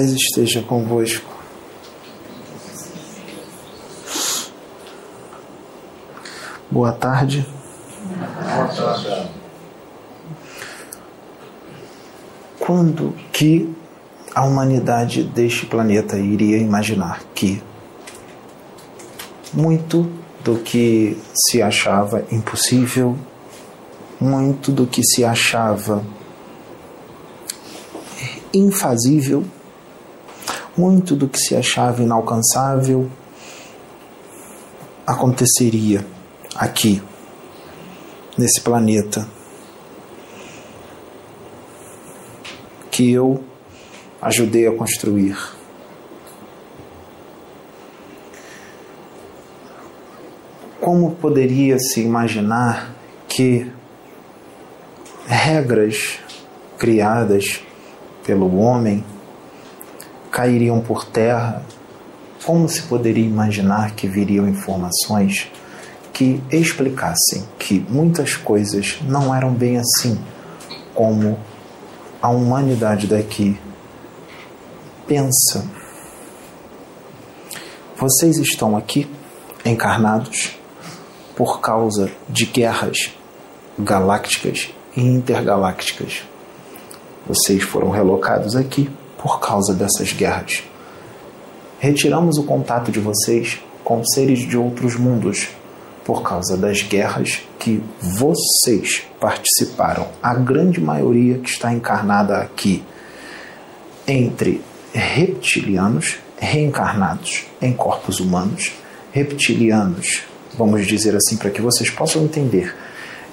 Paz esteja convosco. Boa tarde. Boa tarde. Quando que a humanidade deste planeta iria imaginar que muito do que se achava impossível, muito do que se achava infazível, muito do que se achava inalcançável aconteceria aqui, nesse planeta, que eu ajudei a construir. Como poderia se imaginar que regras criadas pelo homem cairiam por terra? Como se poderia imaginar que viriam informações que explicassem que muitas coisas não eram bem assim como a humanidade daqui pensa? Vocês estão aqui encarnados por causa de guerras galácticas e intergalácticas. Vocês foram relocados aqui por causa dessas guerras. Retiramos o contato de vocês com seres de outros mundos por causa das guerras que vocês participaram, a grande maioria que está encarnada aqui, entre reptilianos reencarnados em corpos humanos, reptilianos, vamos dizer assim para que vocês possam entender,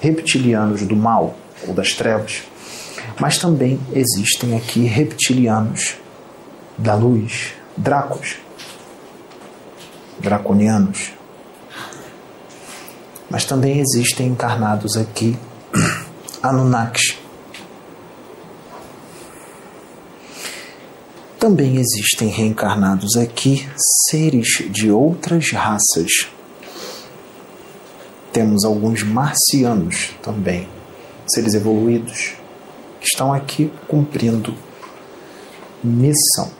reptilianos do mal ou das trevas, mas também existem aqui reptilianos da luz, dracos, draconianos. Mas também existem encarnados aqui Anunnakis. Também existem reencarnados aqui seres de outras raças. Temos alguns marcianos também, seres evoluídos estão aqui cumprindo missão.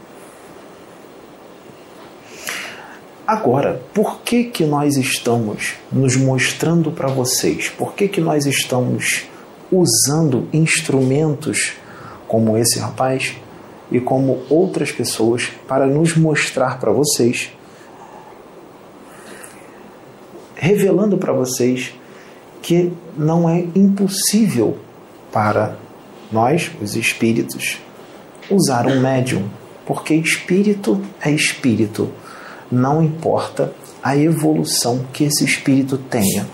Agora, por que que nós estamos nos mostrando para vocês? Por que que nós estamos usando instrumentos como esse rapaz e como outras pessoas para nos mostrar para vocês, revelando para vocês que não é impossível para nós, os espíritos, usar um médium, porque espírito é espírito, não importa a evolução que esse espírito tenha.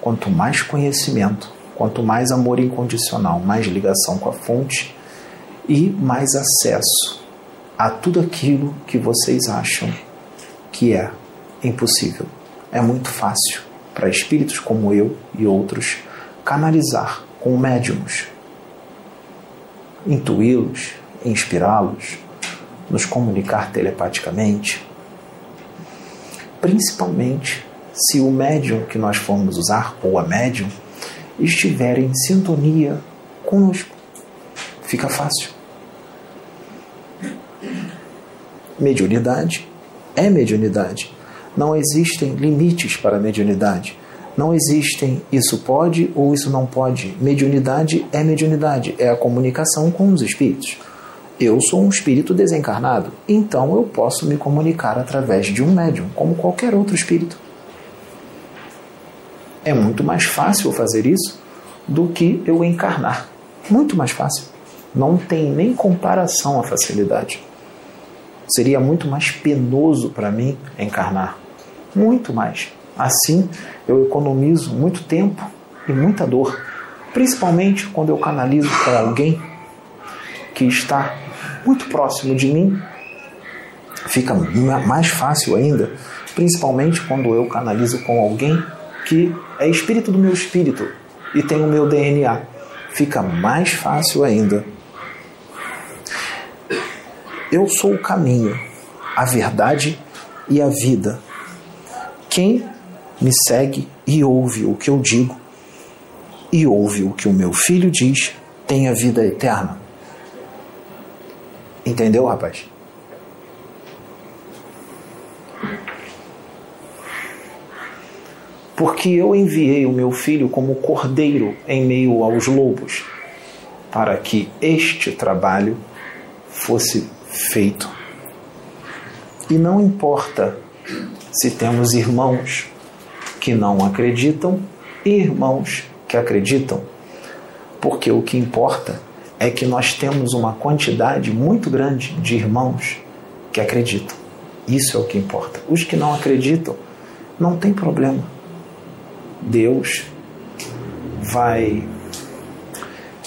Quanto mais conhecimento, quanto mais amor incondicional, mais ligação com a fonte e mais acesso a tudo aquilo que vocês acham que é impossível. É muito fácil para espíritos como eu e outros canalizar com médiums intuí-los, inspirá-los, nos comunicar telepaticamente. Principalmente se o médium que nós formos usar, ou a médium, estiver em sintonia conosco. Fica fácil. Mediunidade é mediunidade. Não existem limites para a mediunidade. Não existem isso pode ou isso não pode. Mediunidade é mediunidade, é a comunicação com os espíritos. Eu sou um espírito desencarnado, então eu posso me comunicar através de um médium, como qualquer outro espírito. É muito mais fácil fazer isso do que eu encarnar. Muito mais fácil. Não tem nem comparação a facilidade. Seria muito mais penoso para mim encarnar. Muito mais. Assim, eu economizo muito tempo e muita dor, principalmente quando eu canalizo para alguém que está muito próximo de mim. Fica mais fácil ainda, principalmente quando eu canalizo com alguém que é espírito do meu espírito e tem o meu DNA. Fica mais fácil ainda. Eu sou o caminho, a verdade e a vida. Quem me segue e ouve o que eu digo, e ouve o que o meu filho diz, tem a vida eterna. Entendeu, rapaz? Porque eu enviei o meu filho como cordeiro em meio aos lobos, para que este trabalho fosse feito. E não importa se temos irmãos que não acreditam e irmãos que acreditam, porque o que importa é que nós temos uma quantidade muito grande de irmãos que acreditam. Isso é o que importa. Os que não acreditam, não tem problema. Deus vai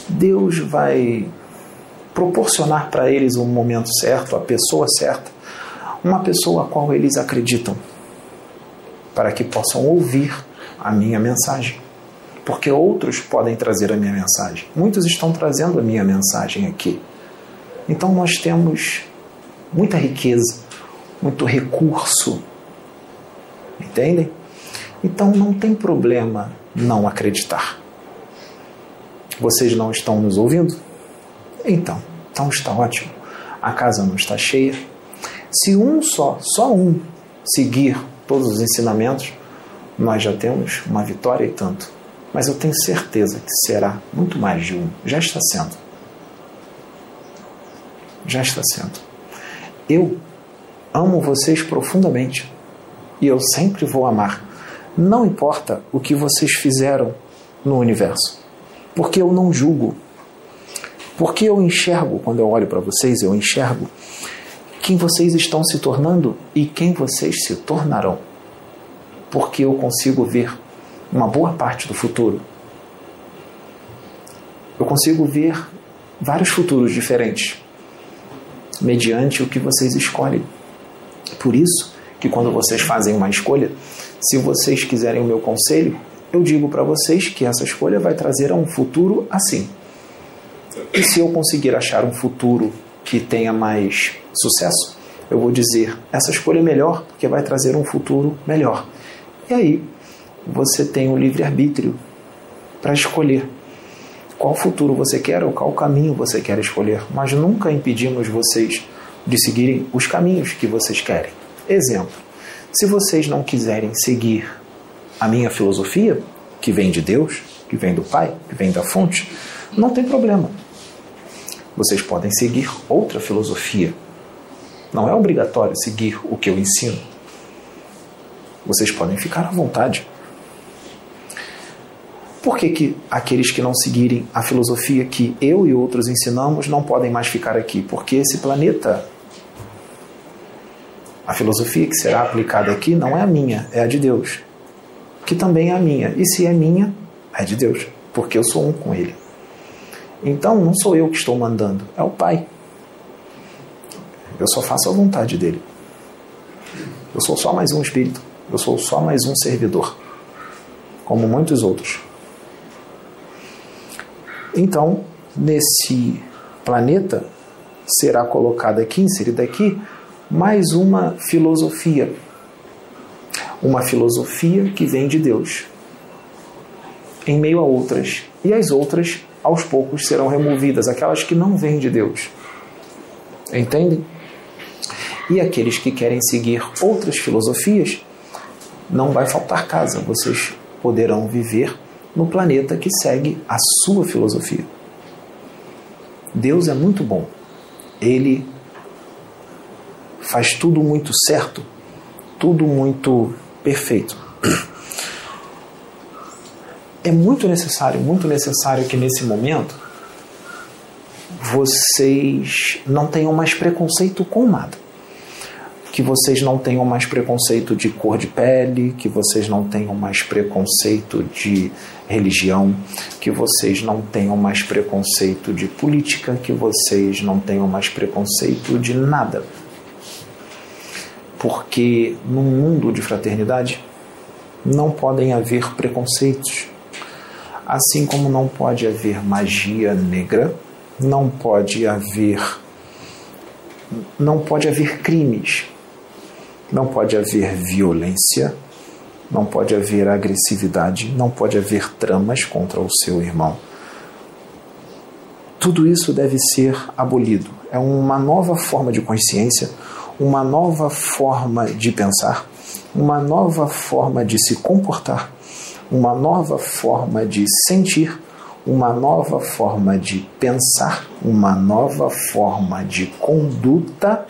Deus vai proporcionar para eles o momento certo, a pessoa certa, uma pessoa a qual eles acreditam, para que possam ouvir a minha mensagem. Porque outros podem trazer a minha mensagem. Muitos estão trazendo a minha mensagem aqui. Então nós temos muita riqueza, muito recurso. Entendem? Então não tem problema não acreditar. Vocês não estão nos ouvindo? Então, então está ótimo. A casa não está cheia. Se um só, só um, seguir todos os ensinamentos, nós já temos uma vitória e tanto. Mas eu tenho certeza que será muito mais de um. Já está sendo. Já está sendo. Eu amo vocês profundamente e eu sempre vou amar. Não importa o que vocês fizeram no universo, porque eu não julgo. Porque eu enxergo, quando eu olho para vocês, eu enxergo quem vocês estão se tornando e quem vocês se tornarão. Porque eu consigo ver uma boa parte do futuro. Eu consigo ver vários futuros diferentes, mediante o que vocês escolhem. Por isso que quando vocês fazem uma escolha, se vocês quiserem o meu conselho, eu digo para vocês que essa escolha vai trazer a um futuro assim. E se eu conseguir achar um futuro que tenha mais sucesso, eu vou dizer essa escolha é melhor porque vai trazer um futuro melhor. E aí você tem o livre-arbítrio para escolher qual futuro você quer ou qual caminho você quer escolher. Mas nunca impedimos vocês de seguirem os caminhos que vocês querem. Exemplo: se vocês não quiserem seguir a minha filosofia, que vem de Deus, que vem do Pai, que vem da fonte, não tem problema. Vocês podem seguir outra filosofia. Não é obrigatório seguir o que eu ensino. Vocês podem ficar à vontade. Por que, que aqueles que não seguirem a filosofia que eu e outros ensinamos não podem mais ficar aqui? Porque esse planeta, a filosofia que será aplicada aqui não é a minha, é a de Deus, que também é a minha. E se é minha, é de Deus, porque eu sou um com Ele. Então não sou eu que estou mandando, é o Pai. Eu só faço a vontade dele. Eu sou só mais um espírito. Eu sou só mais um servidor, como muitos outros. Então, nesse planeta será colocada aqui, inserida aqui, mais uma filosofia. Uma filosofia que vem de Deus, em meio a outras. E as outras, aos poucos, serão removidas, aquelas que não vêm de Deus. Entendem? E aqueles que querem seguir outras filosofias, não vai faltar casa, vocês poderão viver no planeta que segue a sua filosofia. Deus é muito bom. Ele faz tudo muito certo, tudo muito perfeito. É muito necessário, muito necessário que nesse momento vocês não tenham mais preconceito com nada que vocês não tenham mais preconceito de cor de pele, que vocês não tenham mais preconceito de religião, que vocês não tenham mais preconceito de política, que vocês não tenham mais preconceito de nada. Porque num mundo de fraternidade não podem haver preconceitos. Assim como não pode haver magia negra, não pode haver não pode haver crimes, não pode haver violência, não pode haver agressividade, não pode haver tramas contra o seu irmão. Tudo isso deve ser abolido. é uma nova forma de consciência, uma nova forma de pensar, uma nova forma de se comportar, uma nova forma de sentir, uma nova forma de pensar, uma nova forma de conduta,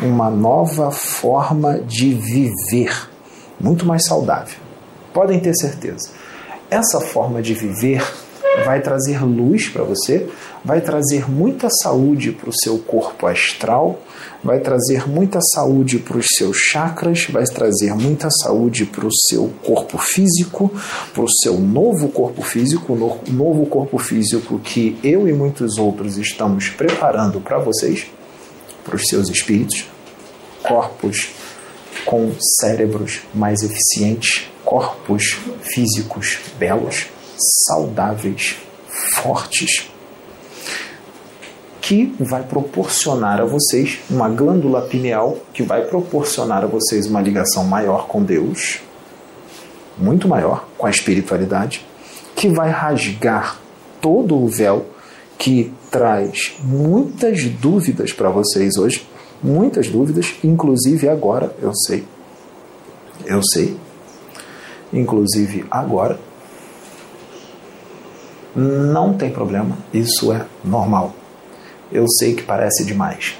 uma nova forma de viver, muito mais saudável. Podem ter certeza. Essa forma de viver vai trazer luz para você, vai trazer muita saúde para o seu corpo astral, vai trazer muita saúde para os seus chakras, vai trazer muita saúde para o seu corpo físico, para o seu novo corpo físico, o novo corpo físico que eu e muitos outros estamos preparando para vocês, para os seus espíritos, corpos com cérebros mais eficientes, corpos físicos belos, saudáveis, fortes, que vai proporcionar a vocês uma glândula pineal que vai proporcionar a vocês uma ligação maior com Deus, muito maior com a espiritualidade, que vai rasgar todo o véu que traz muitas dúvidas para vocês hoje, muitas dúvidas, inclusive agora, eu sei. Eu sei. Inclusive agora não tem problema, isso é normal. Eu sei que parece demais,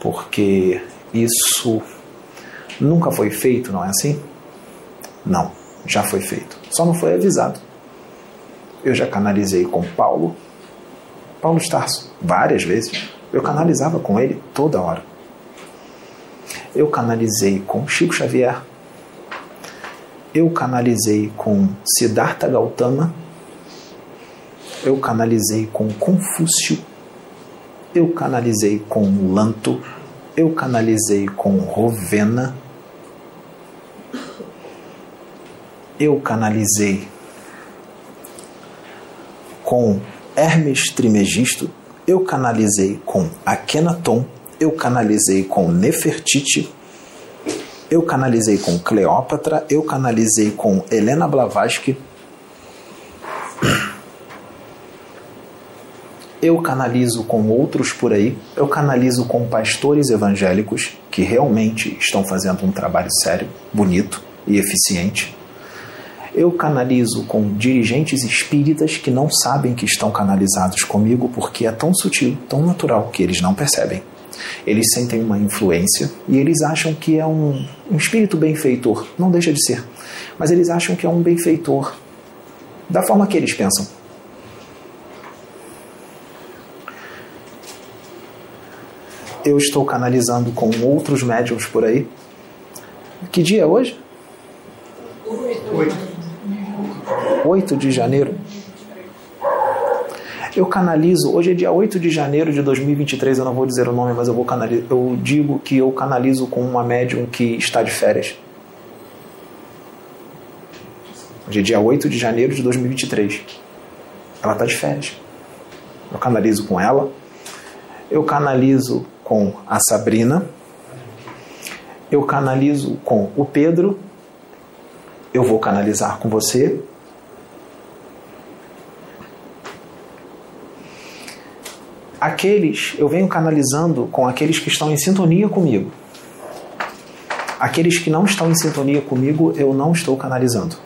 porque isso nunca foi feito, não é assim? Não, já foi feito, só não foi avisado. Eu já canalizei com Paulo, Paulo Starso, várias vezes. Eu canalizava com ele toda hora. Eu canalizei com Chico Xavier. Eu canalizei com Siddhartha Gautama eu canalizei com Confúcio, eu canalizei com Lanto, eu canalizei com Rovena, eu canalizei com Hermes Trimegisto, eu canalizei com Akhenaton, eu canalizei com Nefertiti, eu canalizei com Cleópatra, eu canalizei com Helena Blavatsky, eu canalizo com outros por aí, eu canalizo com pastores evangélicos que realmente estão fazendo um trabalho sério, bonito e eficiente. Eu canalizo com dirigentes espíritas que não sabem que estão canalizados comigo porque é tão sutil, tão natural que eles não percebem. Eles sentem uma influência e eles acham que é um, um espírito benfeitor. Não deixa de ser. Mas eles acham que é um benfeitor da forma que eles pensam. Eu estou canalizando com outros médiums por aí. Que dia é hoje? 8 de janeiro. Eu canalizo, hoje é dia 8 de janeiro de 2023, eu não vou dizer o nome, mas eu vou canalizar, eu digo que eu canalizo com uma médium que está de férias. Hoje é dia 8 de janeiro de 2023. Ela está de férias. Eu canalizo com ela. Eu canalizo com a Sabrina, eu canalizo com o Pedro, eu vou canalizar com você. Aqueles, eu venho canalizando com aqueles que estão em sintonia comigo. Aqueles que não estão em sintonia comigo, eu não estou canalizando.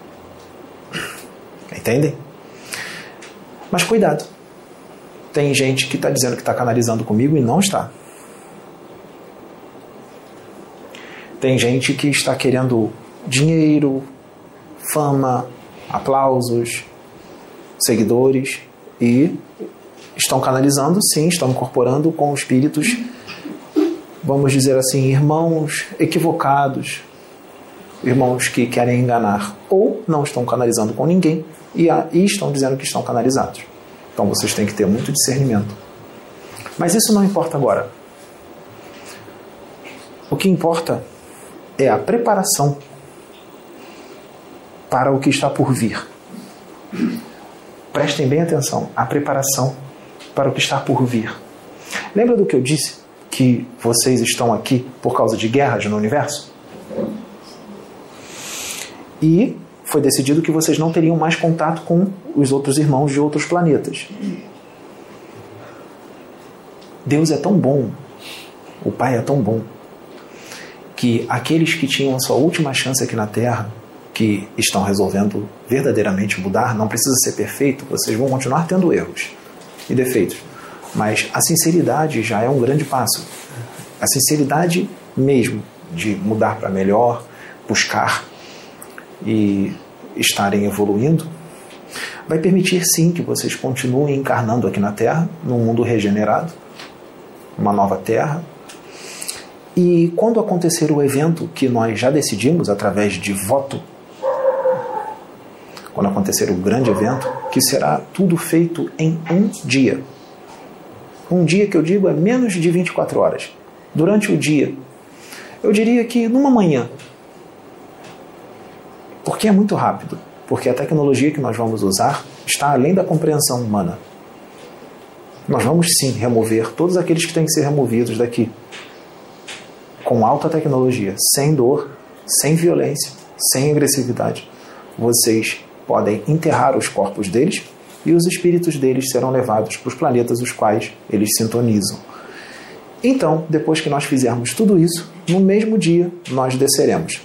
Entendem? Mas cuidado. Tem gente que está dizendo que está canalizando comigo e não está. Tem gente que está querendo dinheiro, fama, aplausos, seguidores e estão canalizando, sim, estão incorporando com espíritos, vamos dizer assim, irmãos equivocados, irmãos que querem enganar, ou não estão canalizando com ninguém e, estão dizendo que estão canalizados. Então vocês têm que ter muito discernimento. Mas isso não importa agora. O que importa é a preparação para o que está por vir. Prestem bem atenção, a preparação para o que está por vir. Lembra do que eu disse? Que vocês estão aqui por causa de guerras no universo? E foi decidido que vocês não teriam mais contato com os outros irmãos de outros planetas. Deus é tão bom, o Pai é tão bom, que aqueles que tinham a sua última chance aqui na Terra, que estão resolvendo verdadeiramente mudar, não precisa ser perfeito, vocês vão continuar tendo erros e defeitos. Mas a sinceridade já é um grande passo. A sinceridade mesmo de mudar para melhor, buscar e estarem evoluindo, vai permitir sim que vocês continuem encarnando aqui na Terra, num mundo regenerado, uma nova Terra. E quando acontecer o evento que nós já decidimos através de voto, quando acontecer o grande evento, que será tudo feito em um dia. Um dia que eu digo é menos de 24 horas. Durante o dia, eu diria que numa manhã, porque é muito rápido, porque a tecnologia que nós vamos usar está além da compreensão humana. Nós vamos sim remover todos aqueles que têm que ser removidos daqui, com alta tecnologia, sem dor, sem violência, sem agressividade. Vocês podem enterrar os corpos deles e os espíritos deles serão levados para os planetas os quais eles sintonizam. Então, depois que nós fizermos tudo isso, no mesmo dia nós desceremos.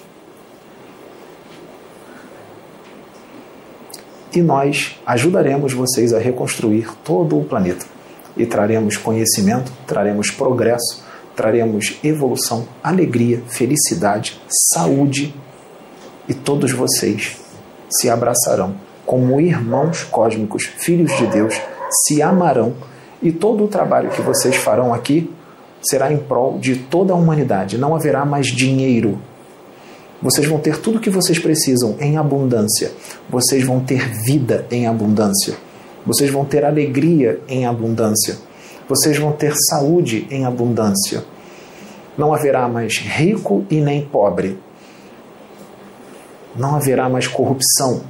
E nós ajudaremos vocês a reconstruir todo o planeta. E traremos conhecimento, traremos progresso, traremos evolução, alegria, felicidade, saúde e todos vocês se abraçarão como irmãos cósmicos, filhos de Deus, se amarão e todo o trabalho que vocês farão aqui será em prol de toda a humanidade. Não haverá mais dinheiro. Vocês vão ter tudo o que vocês precisam em abundância. Vocês vão ter vida em abundância. Vocês vão ter alegria em abundância. Vocês vão ter saúde em abundância. Não haverá mais rico e nem pobre. Não haverá mais corrupção.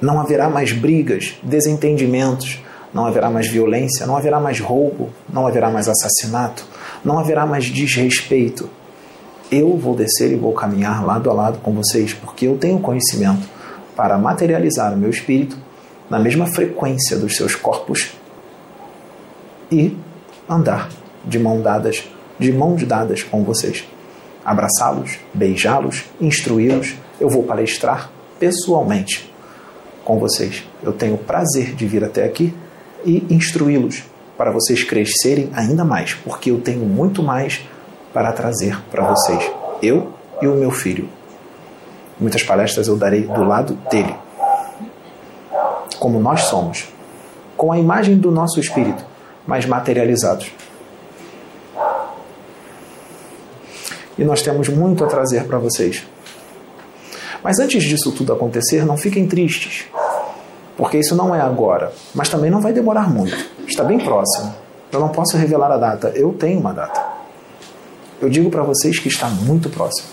Não haverá mais brigas, desentendimentos, não haverá mais violência, não haverá mais roubo, não haverá mais assassinato, não haverá mais desrespeito. Eu vou descer e vou caminhar lado a lado com vocês, porque eu tenho conhecimento para materializar o meu espírito na mesma frequência dos seus corpos e andar de mão dadas, de mãos dadas com vocês. Abraçá-los, beijá-los, instruí-los. Eu vou palestrar pessoalmente com vocês. Eu tenho o prazer de vir até aqui e instruí-los para vocês crescerem ainda mais, porque eu tenho muito mais para trazer para vocês, eu e o meu filho. Muitas palestras eu darei do lado dele, como nós somos, com a imagem do nosso espírito, mas materializados. E nós temos muito a trazer para vocês. Mas antes disso tudo acontecer, não fiquem tristes porque isso não é agora, mas também não vai demorar muito. Está bem próximo. Eu não posso revelar a data, eu tenho uma data. Eu digo para vocês que está muito próximo.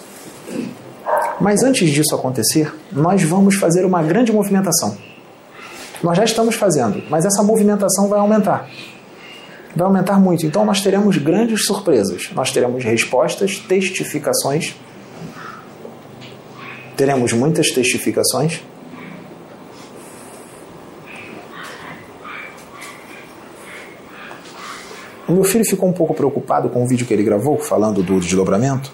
Mas antes disso acontecer, nós vamos fazer uma grande movimentação. Nós já estamos fazendo, mas essa movimentação vai aumentar. Vai aumentar muito. Então nós teremos grandes surpresas. Nós teremos respostas, testificações. Teremos muitas testificações O meu filho ficou um pouco preocupado com o vídeo que ele gravou, falando do desdobramento,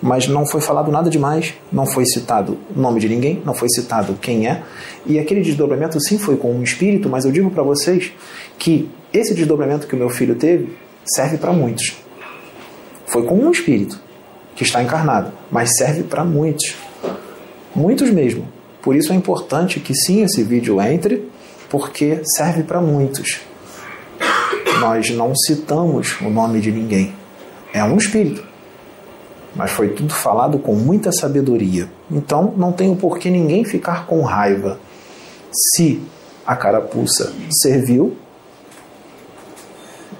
mas não foi falado nada demais, não foi citado o nome de ninguém, não foi citado quem é, e aquele desdobramento sim foi com um espírito, mas eu digo para vocês que esse desdobramento que o meu filho teve serve para muitos. Foi com um espírito que está encarnado, mas serve para muitos. Muitos mesmo. Por isso é importante que sim esse vídeo entre, porque serve para muitos nós não citamos o nome de ninguém. É um espírito. Mas foi tudo falado com muita sabedoria. Então não tem o porquê ninguém ficar com raiva. Se a carapuça serviu,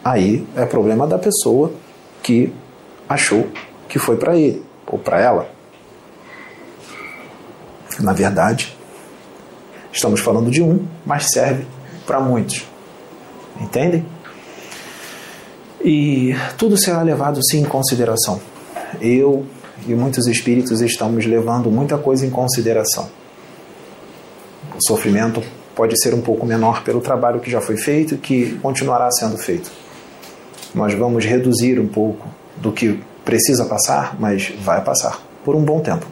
aí é problema da pessoa que achou que foi para ele ou para ela. Na verdade, estamos falando de um, mas serve para muitos. Entendem? E tudo será levado sim em consideração. Eu e muitos espíritos estamos levando muita coisa em consideração. O sofrimento pode ser um pouco menor pelo trabalho que já foi feito e que continuará sendo feito. Nós vamos reduzir um pouco do que precisa passar, mas vai passar por um bom tempo,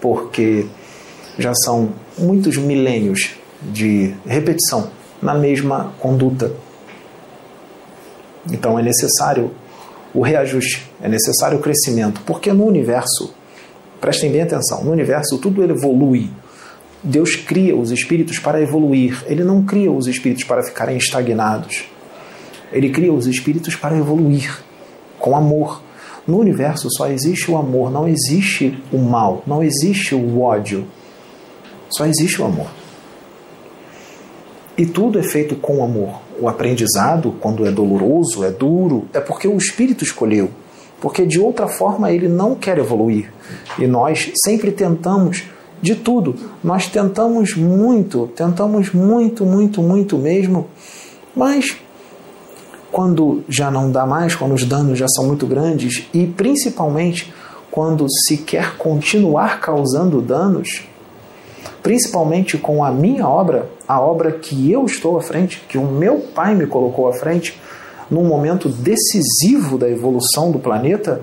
porque já são muitos milênios de repetição na mesma conduta. Então é necessário o reajuste, é necessário o crescimento, porque no universo, prestem bem atenção, no universo tudo evolui. Deus cria os espíritos para evoluir, ele não cria os espíritos para ficarem estagnados. Ele cria os espíritos para evoluir com amor. No universo só existe o amor, não existe o mal, não existe o ódio. Só existe o amor. E tudo é feito com amor. O aprendizado, quando é doloroso, é duro, é porque o espírito escolheu. Porque de outra forma ele não quer evoluir. E nós sempre tentamos de tudo. Nós tentamos muito, tentamos muito, muito, muito mesmo. Mas quando já não dá mais, quando os danos já são muito grandes e principalmente quando se quer continuar causando danos, principalmente com a minha obra, a obra que eu estou à frente, que o meu pai me colocou à frente, num momento decisivo da evolução do planeta,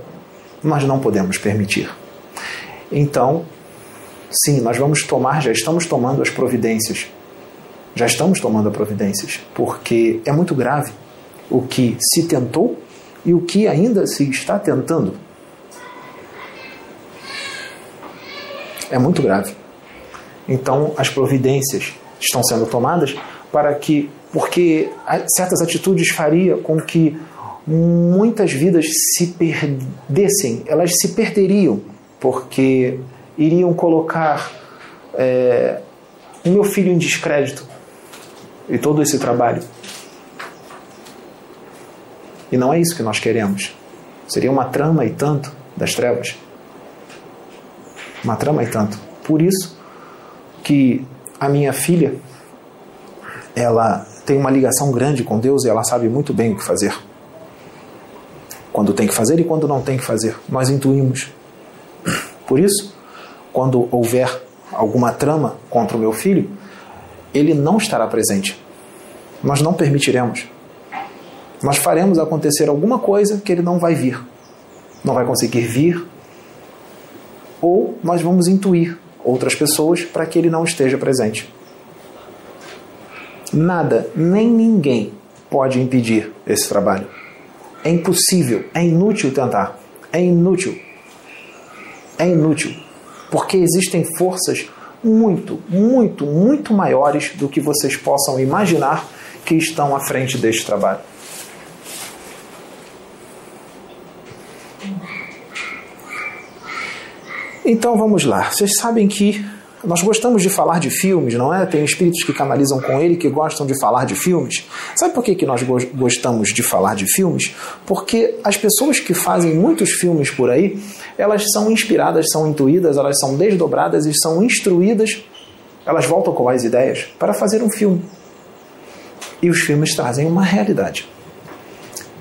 nós não podemos permitir. Então, sim, nós vamos tomar, já estamos tomando as providências. Já estamos tomando as providências, porque é muito grave o que se tentou e o que ainda se está tentando. É muito grave. Então, as providências estão sendo tomadas para que, porque certas atitudes faria com que muitas vidas se perdessem, elas se perderiam, porque iriam colocar é, o meu filho em descrédito e todo esse trabalho. E não é isso que nós queremos. Seria uma trama e tanto das trevas. Uma trama e tanto. Por isso que a minha filha, ela tem uma ligação grande com Deus e ela sabe muito bem o que fazer. Quando tem que fazer e quando não tem que fazer. Nós intuímos. Por isso, quando houver alguma trama contra o meu filho, ele não estará presente. Nós não permitiremos nós faremos acontecer alguma coisa que ele não vai vir, não vai conseguir vir, ou nós vamos intuir outras pessoas para que ele não esteja presente. Nada, nem ninguém pode impedir esse trabalho. É impossível, é inútil tentar, é inútil. É inútil, porque existem forças muito, muito, muito maiores do que vocês possam imaginar que estão à frente deste trabalho. Então vamos lá. Vocês sabem que nós gostamos de falar de filmes, não é? Tem espíritos que canalizam com ele que gostam de falar de filmes. Sabe por que, que nós gostamos de falar de filmes? Porque as pessoas que fazem muitos filmes por aí, elas são inspiradas, são intuídas, elas são desdobradas e são instruídas, elas voltam com as ideias para fazer um filme. E os filmes trazem uma realidade.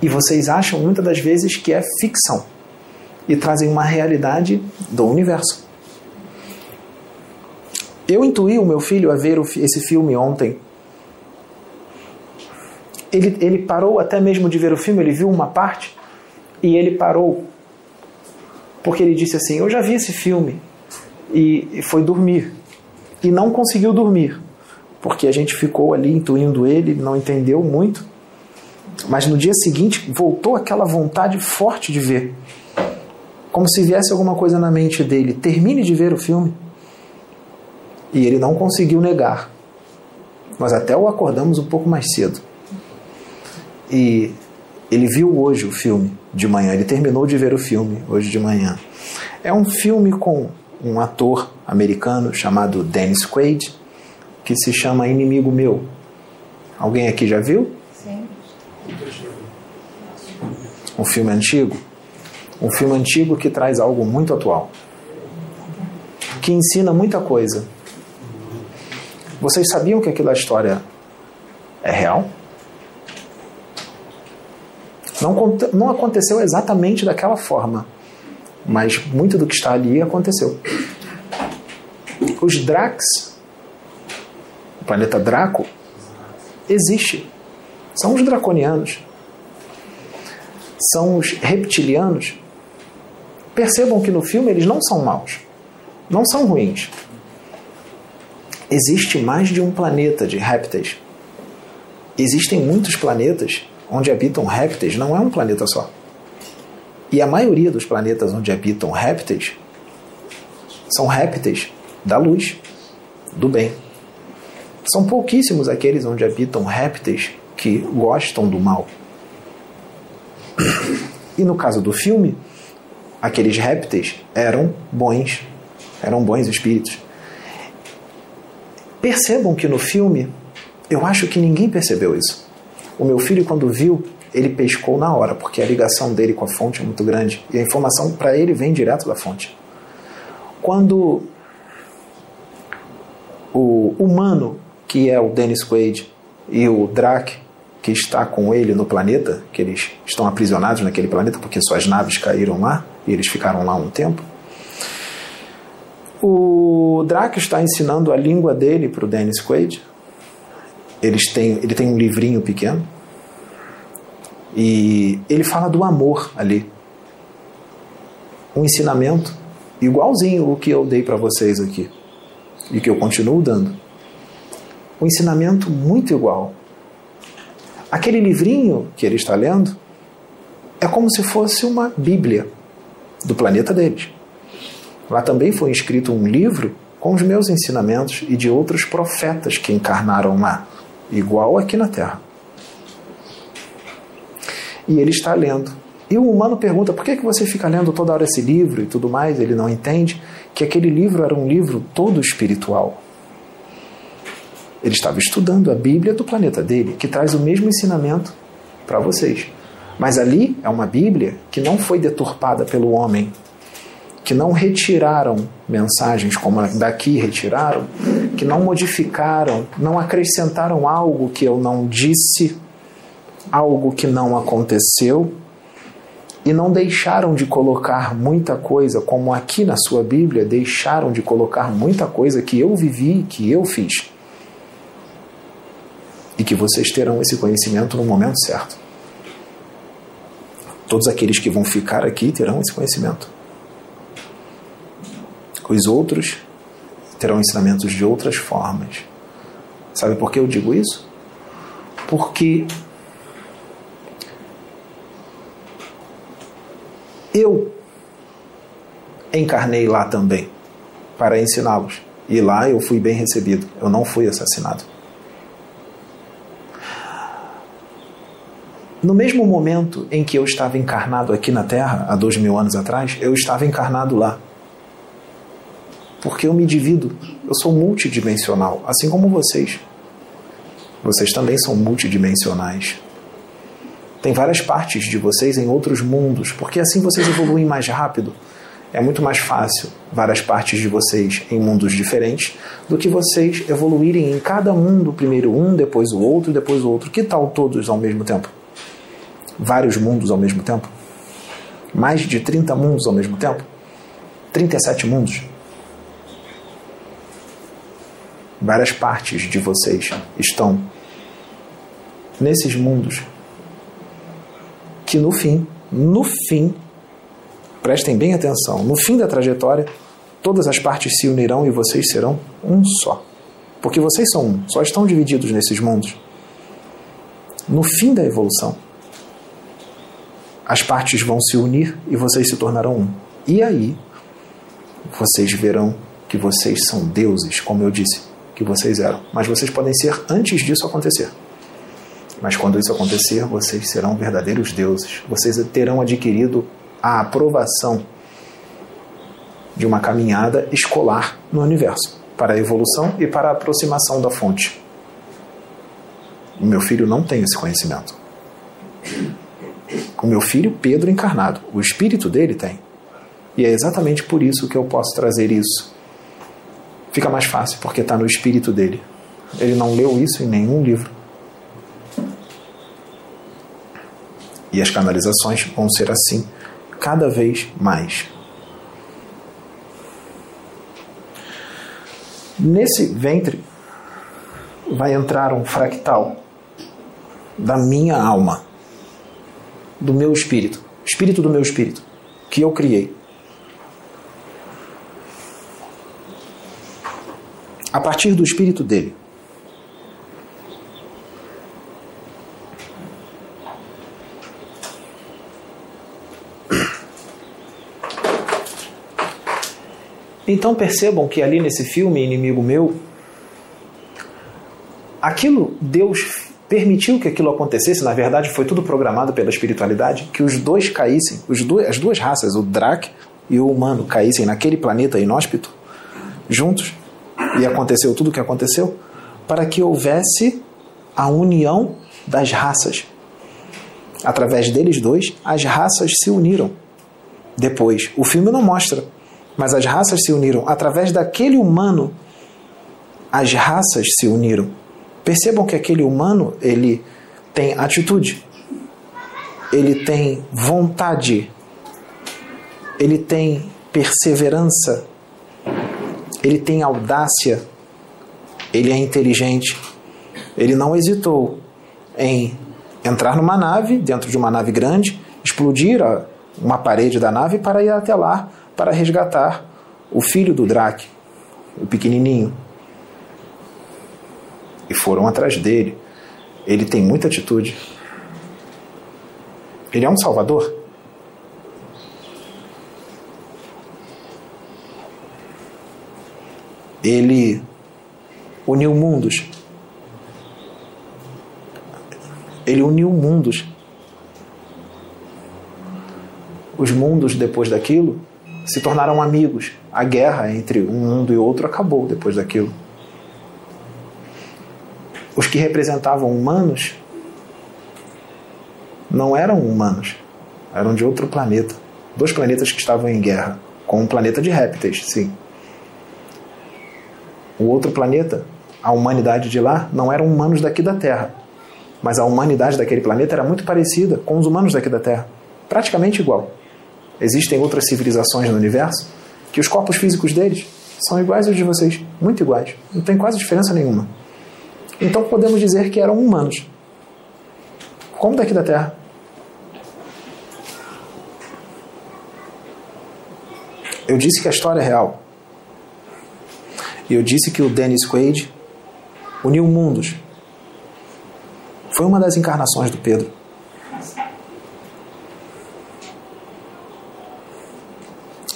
E vocês acham muitas das vezes que é ficção e trazem uma realidade do universo. Eu intuí o meu filho a ver esse filme ontem. Ele, ele parou até mesmo de ver o filme, ele viu uma parte e ele parou. Porque ele disse assim: Eu já vi esse filme. E, e foi dormir. E não conseguiu dormir. Porque a gente ficou ali intuindo ele, não entendeu muito. Mas no dia seguinte voltou aquela vontade forte de ver como se viesse alguma coisa na mente dele, termine de ver o filme. E ele não conseguiu negar. Nós até o acordamos um pouco mais cedo. E ele viu hoje o filme de manhã, ele terminou de ver o filme hoje de manhã. É um filme com um ator americano chamado Dennis Quaid, que se chama Inimigo Meu. Alguém aqui já viu? Sim. Um filme antigo? Um filme antigo que traz algo muito atual, que ensina muita coisa. Vocês sabiam que aquela história é real? Não, não aconteceu exatamente daquela forma, mas muito do que está ali aconteceu. Os Drax, o planeta Draco, existe. São os draconianos. são os reptilianos, percebam que no filme eles não são maus, não são ruins. Existe mais de um planeta de répteis. Existem muitos planetas onde habitam répteis, não é um planeta só. E a maioria dos planetas onde habitam répteis são répteis da luz, do bem. São pouquíssimos aqueles onde habitam répteis que gostam do mal. E no caso do filme, aqueles répteis eram bons, eram bons espíritos. Percebam que no filme, eu acho que ninguém percebeu isso. O meu filho, quando viu, ele pescou na hora, porque a ligação dele com a fonte é muito grande e a informação para ele vem direto da fonte. Quando o humano, que é o Dennis Quaid, e o Drac, que está com ele no planeta, que eles estão aprisionados naquele planeta porque suas naves caíram lá e eles ficaram lá um tempo. O Drac está ensinando a língua dele para o Dennis Quaid. Eles têm, ele tem um livrinho pequeno e ele fala do amor ali. Um ensinamento igualzinho o que eu dei para vocês aqui e que eu continuo dando. Um ensinamento muito igual. Aquele livrinho que ele está lendo é como se fosse uma Bíblia do planeta deles. Lá também foi escrito um livro com os meus ensinamentos e de outros profetas que encarnaram lá, igual aqui na Terra e ele está lendo. E o humano pergunta: por que, que você fica lendo toda hora esse livro e tudo mais? Ele não entende que aquele livro era um livro todo espiritual. Ele estava estudando a Bíblia do planeta dele, que traz o mesmo ensinamento para vocês. Mas ali é uma Bíblia que não foi deturpada pelo homem, que não retiraram mensagens como daqui retiraram, que não modificaram, não acrescentaram algo que eu não disse algo que não aconteceu e não deixaram de colocar muita coisa, como aqui na sua Bíblia, deixaram de colocar muita coisa que eu vivi, que eu fiz. E que vocês terão esse conhecimento no momento certo. Todos aqueles que vão ficar aqui terão esse conhecimento. Os outros terão ensinamentos de outras formas. Sabe por que eu digo isso? Porque Eu encarnei lá também para ensiná-los. E lá eu fui bem recebido, eu não fui assassinado. No mesmo momento em que eu estava encarnado aqui na Terra, há dois mil anos atrás, eu estava encarnado lá. Porque eu me divido, eu sou multidimensional, assim como vocês. Vocês também são multidimensionais. Tem várias partes de vocês em outros mundos, porque assim vocês evoluem mais rápido. É muito mais fácil várias partes de vocês em mundos diferentes do que vocês evoluírem em cada mundo, primeiro um, depois o outro, depois o outro. Que tal todos ao mesmo tempo? Vários mundos ao mesmo tempo? Mais de 30 mundos ao mesmo tempo? 37 mundos? Várias partes de vocês estão nesses mundos que no fim, no fim, prestem bem atenção, no fim da trajetória, todas as partes se unirão e vocês serão um só. Porque vocês são um, só estão divididos nesses mundos. No fim da evolução, as partes vão se unir e vocês se tornarão um. E aí, vocês verão que vocês são deuses, como eu disse que vocês eram. Mas vocês podem ser antes disso acontecer. Mas quando isso acontecer, vocês serão verdadeiros deuses. Vocês terão adquirido a aprovação de uma caminhada escolar no universo para a evolução e para a aproximação da fonte. O meu filho não tem esse conhecimento. O meu filho, Pedro encarnado, o espírito dele tem. E é exatamente por isso que eu posso trazer isso. Fica mais fácil, porque está no espírito dele. Ele não leu isso em nenhum livro. E as canalizações vão ser assim cada vez mais. Nesse ventre vai entrar um fractal da minha alma. Do meu espírito, espírito do meu espírito, que eu criei. A partir do espírito dele. Então percebam que ali nesse filme, Inimigo Meu, aquilo Deus permitiu que aquilo acontecesse, na verdade foi tudo programado pela espiritualidade, que os dois caíssem, os as duas raças, o Drak e o humano, caíssem naquele planeta inóspito, juntos, e aconteceu tudo o que aconteceu, para que houvesse a união das raças. Através deles dois, as raças se uniram. Depois, o filme não mostra, mas as raças se uniram. Através daquele humano, as raças se uniram. Percebam que aquele humano, ele tem atitude, ele tem vontade, ele tem perseverança, ele tem audácia, ele é inteligente. Ele não hesitou em entrar numa nave, dentro de uma nave grande, explodir uma parede da nave para ir até lá para resgatar o filho do Drake, o pequenininho e foram atrás dele. Ele tem muita atitude. Ele é um salvador. Ele uniu mundos. Ele uniu mundos. Os mundos, depois daquilo, se tornaram amigos. A guerra entre um mundo e outro acabou depois daquilo que representavam humanos não eram humanos, eram de outro planeta. Dois planetas que estavam em guerra, com um planeta de répteis, sim. O outro planeta, a humanidade de lá, não eram humanos daqui da Terra, mas a humanidade daquele planeta era muito parecida com os humanos daqui da Terra, praticamente igual. Existem outras civilizações no universo que os corpos físicos deles são iguais aos de vocês, muito iguais, não tem quase diferença nenhuma. Então podemos dizer que eram humanos, como daqui da Terra. Eu disse que a história é real. E eu disse que o Dennis Quaid uniu mundos. Foi uma das encarnações do Pedro.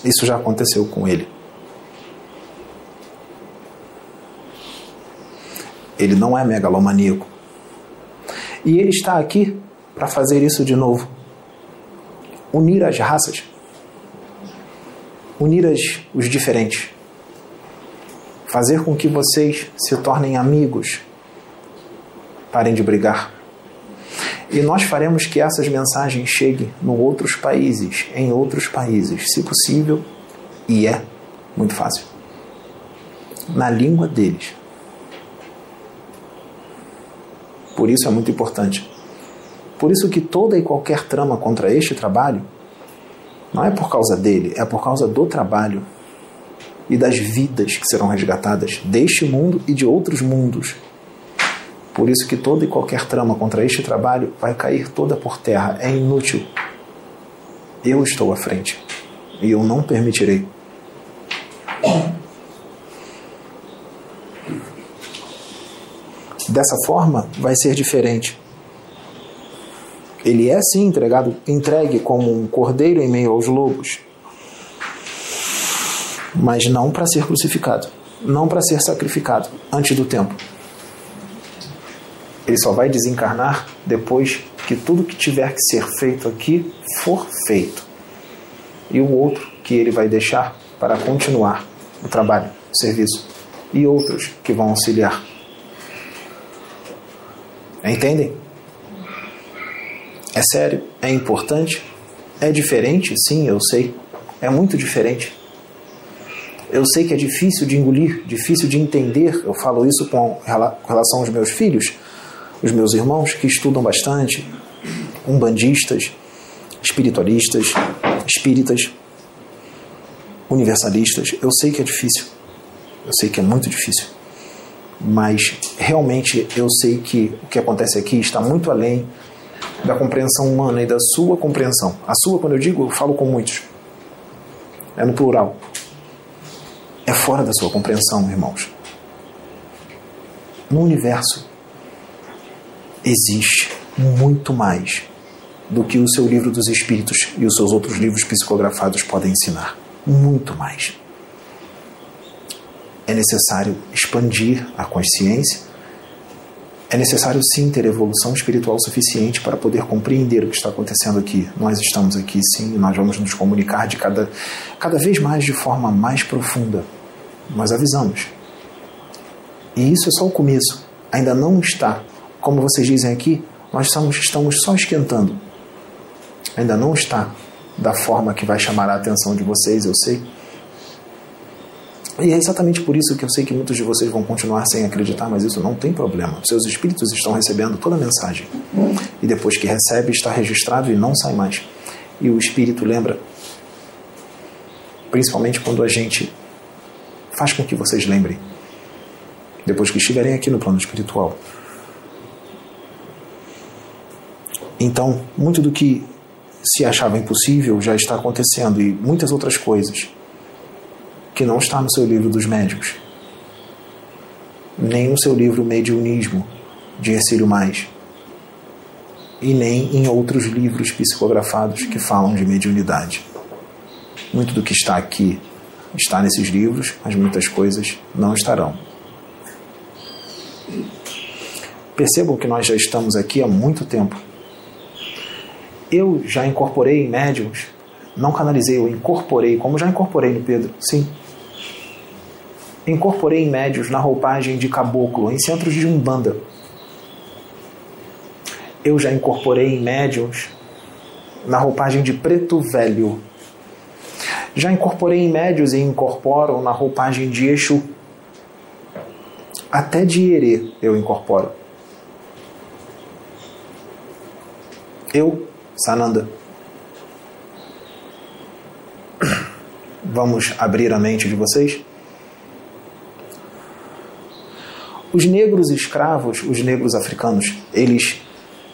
Isso já aconteceu com ele. Ele não é megalomaníaco. E ele está aqui para fazer isso de novo. Unir as raças. Unir as, os diferentes. Fazer com que vocês se tornem amigos. Parem de brigar. E nós faremos que essas mensagens cheguem em outros países, em outros países, se possível, e é muito fácil. Na língua deles. Por isso é muito importante. Por isso que toda e qualquer trama contra este trabalho não é por causa dele, é por causa do trabalho e das vidas que serão resgatadas deste mundo e de outros mundos. Por isso que toda e qualquer trama contra este trabalho vai cair toda por terra, é inútil. Eu estou à frente e eu não permitirei. Dessa forma, vai ser diferente. Ele é sim entregado, entregue como um cordeiro em meio aos lobos, mas não para ser crucificado, não para ser sacrificado antes do tempo. Ele só vai desencarnar depois que tudo que tiver que ser feito aqui for feito. E o outro que ele vai deixar para continuar o trabalho, o serviço. E outros que vão auxiliar. Entendem? É sério, é importante, é diferente, sim, eu sei. É muito diferente. Eu sei que é difícil de engolir, difícil de entender. Eu falo isso com relação aos meus filhos, os meus irmãos que estudam bastante, umbandistas, espiritualistas, espíritas, universalistas. Eu sei que é difícil. Eu sei que é muito difícil mas realmente eu sei que o que acontece aqui está muito além da compreensão humana e da sua compreensão. A sua, quando eu digo, eu falo com muitos. É no plural. É fora da sua compreensão, irmãos. No universo existe muito mais do que o seu livro dos espíritos e os seus outros livros psicografados podem ensinar. Muito mais. É necessário expandir a consciência é necessário sim ter evolução espiritual suficiente para poder compreender o que está acontecendo aqui. Nós estamos aqui sim, nós vamos nos comunicar de cada, cada vez mais de forma mais profunda. Nós avisamos. E isso é só o começo. Ainda não está, como vocês dizem aqui, nós estamos, estamos só esquentando. Ainda não está da forma que vai chamar a atenção de vocês, eu sei. E é exatamente por isso que eu sei que muitos de vocês vão continuar sem acreditar, mas isso não tem problema. Seus espíritos estão recebendo toda a mensagem. E depois que recebe, está registrado e não sai mais. E o espírito lembra, principalmente quando a gente faz com que vocês lembrem, depois que estiverem aqui no plano espiritual. Então, muito do que se achava impossível já está acontecendo e muitas outras coisas que não está no seu livro dos médicos, nem no seu livro Mediunismo, de Ercílio Mais, e nem em outros livros psicografados que falam de mediunidade. Muito do que está aqui está nesses livros, mas muitas coisas não estarão. Percebam que nós já estamos aqui há muito tempo. Eu já incorporei em médiums, não canalizei, eu incorporei, como já incorporei no Pedro, sim, incorporei médios na roupagem de caboclo em centros de umbanda. Eu já incorporei médios na roupagem de preto velho. Já incorporei médios e incorporo na roupagem de Exu. Até de Ierê eu incorporo. Eu, Sananda. Vamos abrir a mente de vocês? Os negros escravos, os negros africanos, eles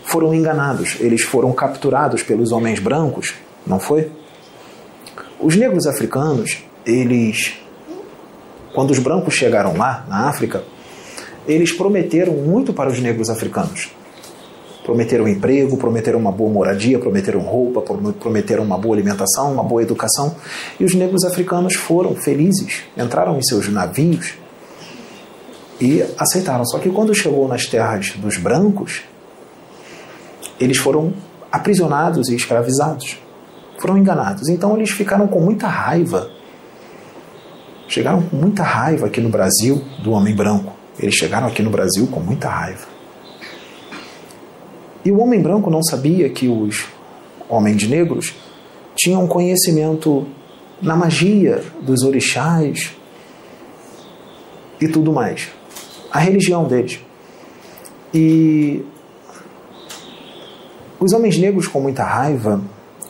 foram enganados, eles foram capturados pelos homens brancos, não foi? Os negros africanos, eles, quando os brancos chegaram lá, na África, eles prometeram muito para os negros africanos. Prometeram emprego, prometeram uma boa moradia, prometeram roupa, prometeram uma boa alimentação, uma boa educação. E os negros africanos foram felizes, entraram em seus navios e aceitaram. Só que quando chegou nas terras dos brancos, eles foram aprisionados e escravizados. Foram enganados. Então eles ficaram com muita raiva. Chegaram com muita raiva aqui no Brasil do homem branco. Eles chegaram aqui no Brasil com muita raiva. E o homem branco não sabia que os homens negros tinham conhecimento na magia dos orixás e tudo mais a religião deles. E os homens negros, com muita raiva,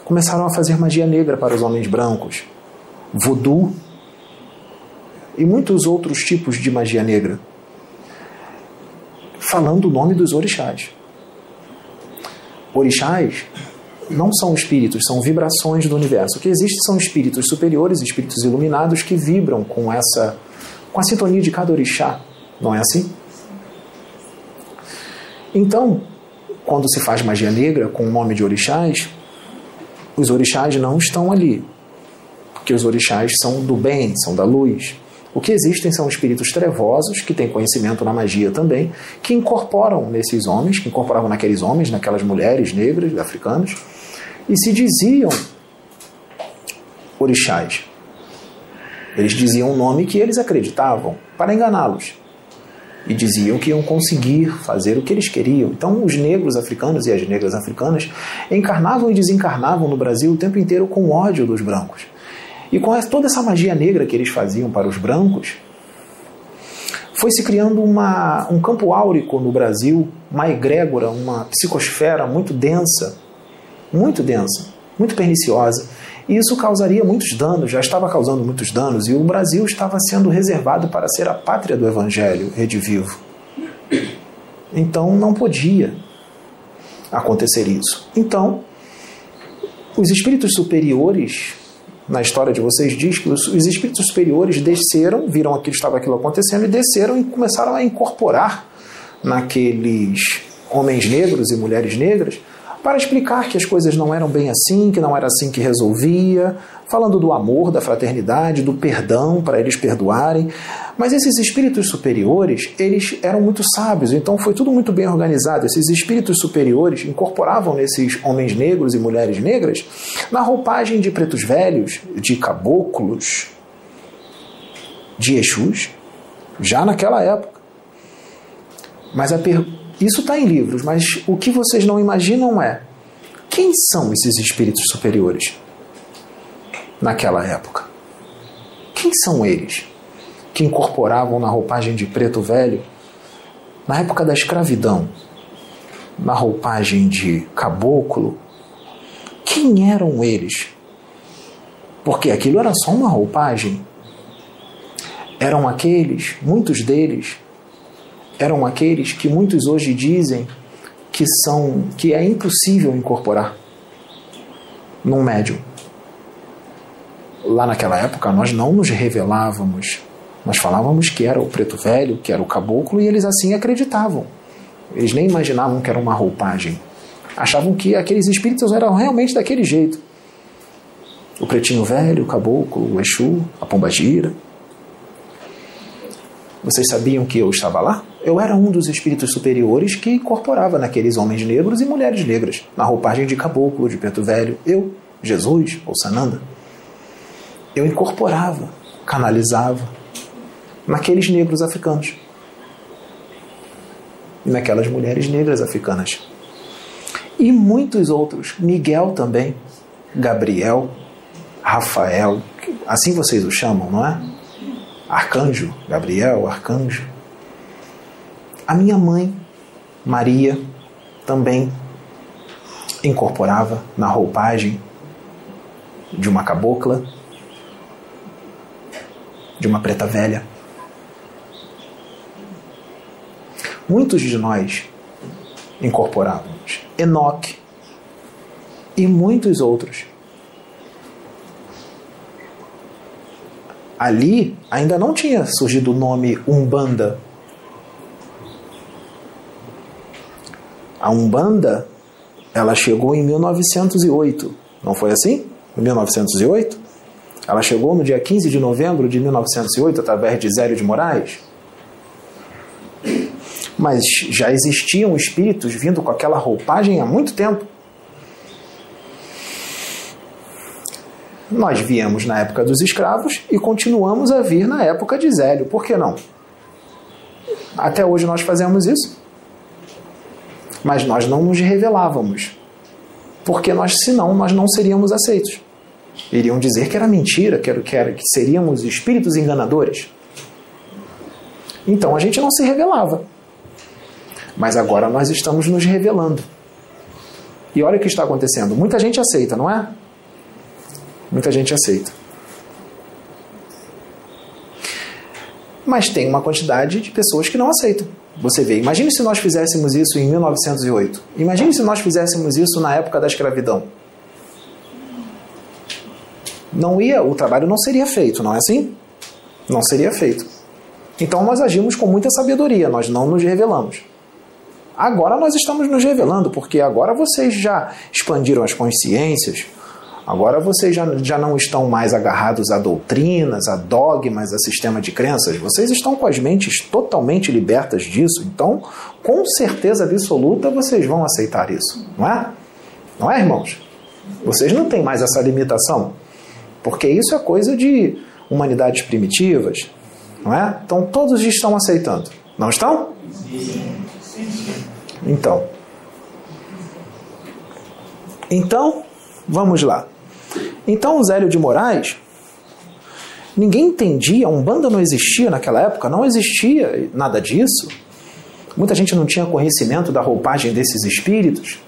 começaram a fazer magia negra para os homens brancos, voodoo e muitos outros tipos de magia negra, falando o nome dos orixás. Orixás não são espíritos, são vibrações do universo. O que existe são espíritos superiores, espíritos iluminados que vibram com essa com a sintonia de cada orixá não é assim? Então, quando se faz magia negra com o nome de orixás, os orixás não estão ali, porque os orixás são do bem, são da luz. O que existem são espíritos trevosos, que têm conhecimento na magia também, que incorporam nesses homens, que incorporavam naqueles homens, naquelas mulheres negras, africanos, e se diziam orixás. Eles diziam um nome que eles acreditavam, para enganá-los e diziam que iam conseguir fazer o que eles queriam. Então, os negros africanos e as negras africanas encarnavam e desencarnavam no Brasil o tempo inteiro com ódio dos brancos. E com toda essa magia negra que eles faziam para os brancos, foi se criando uma, um campo áurico no Brasil, uma egrégora, uma psicosfera muito densa, muito densa, muito perniciosa, e isso causaria muitos danos, já estava causando muitos danos, e o Brasil estava sendo reservado para ser a pátria do Evangelho redivivo. Então não podia. acontecer isso. Então, os espíritos superiores, na história de vocês, diz que os, os espíritos superiores desceram, viram que estava aquilo acontecendo e desceram e começaram a incorporar naqueles homens negros e mulheres negras para explicar que as coisas não eram bem assim, que não era assim que resolvia, falando do amor, da fraternidade, do perdão para eles perdoarem. Mas esses espíritos superiores, eles eram muito sábios, então foi tudo muito bem organizado. Esses espíritos superiores incorporavam nesses homens negros e mulheres negras na roupagem de pretos velhos, de caboclos, de Exus, já naquela época. Mas a per... isso está em livros, mas o que vocês não imaginam é quem são esses espíritos superiores? naquela época? Quem são eles que incorporavam na roupagem de preto velho, na época da escravidão, na roupagem de caboclo? Quem eram eles? Porque aquilo era só uma roupagem. Eram aqueles, muitos deles, eram aqueles que muitos hoje dizem que são que é impossível incorporar num médium lá naquela época nós não nos revelávamos. Nós falávamos que era o preto velho, que era o caboclo, e eles assim acreditavam. Eles nem imaginavam que era uma roupagem. Achavam que aqueles espíritos eram realmente daquele jeito. O pretinho velho, o caboclo, o Exu, a pombagira. Vocês sabiam que eu estava lá? Eu era um dos espíritos superiores que incorporava naqueles homens negros e mulheres negras, na roupagem de caboclo, de preto velho. Eu, Jesus ou Sananda eu incorporava, canalizava naqueles negros africanos e naquelas mulheres negras africanas. E muitos outros, Miguel também, Gabriel, Rafael, assim vocês o chamam, não é? Arcanjo, Gabriel, arcanjo. A minha mãe, Maria, também incorporava na roupagem de uma cabocla de uma preta velha. Muitos de nós incorporávamos Enoque e muitos outros. Ali ainda não tinha surgido o nome Umbanda. A Umbanda, ela chegou em 1908, não foi assim? Em 1908? Ela chegou no dia 15 de novembro de 1908 através de Zélio de Moraes. Mas já existiam espíritos vindo com aquela roupagem há muito tempo. Nós viemos na época dos escravos e continuamos a vir na época de Zélio. Por que não? Até hoje nós fazemos isso. Mas nós não nos revelávamos. Porque nós, senão, nós não seríamos aceitos. Iriam dizer que era mentira, que, era, que, era, que seríamos espíritos enganadores. Então a gente não se revelava. Mas agora nós estamos nos revelando. E olha o que está acontecendo. Muita gente aceita, não é? Muita gente aceita. Mas tem uma quantidade de pessoas que não aceitam. Você vê, imagine se nós fizéssemos isso em 1908. Imagine se nós fizéssemos isso na época da escravidão não ia, o trabalho não seria feito, não é assim? Não seria feito. Então nós agimos com muita sabedoria, nós não nos revelamos. Agora nós estamos nos revelando, porque agora vocês já expandiram as consciências, agora vocês já, já não estão mais agarrados a doutrinas, a dogmas, a sistema de crenças, vocês estão com as mentes totalmente libertas disso, então com certeza absoluta vocês vão aceitar isso, não é? Não é, irmãos? Vocês não têm mais essa limitação. Porque isso é coisa de humanidades primitivas, não é? Então todos estão aceitando. Não estão? Então. Então, vamos lá. Então o Zélio de Moraes, ninguém entendia, um banda não existia naquela época, não existia nada disso. Muita gente não tinha conhecimento da roupagem desses espíritos.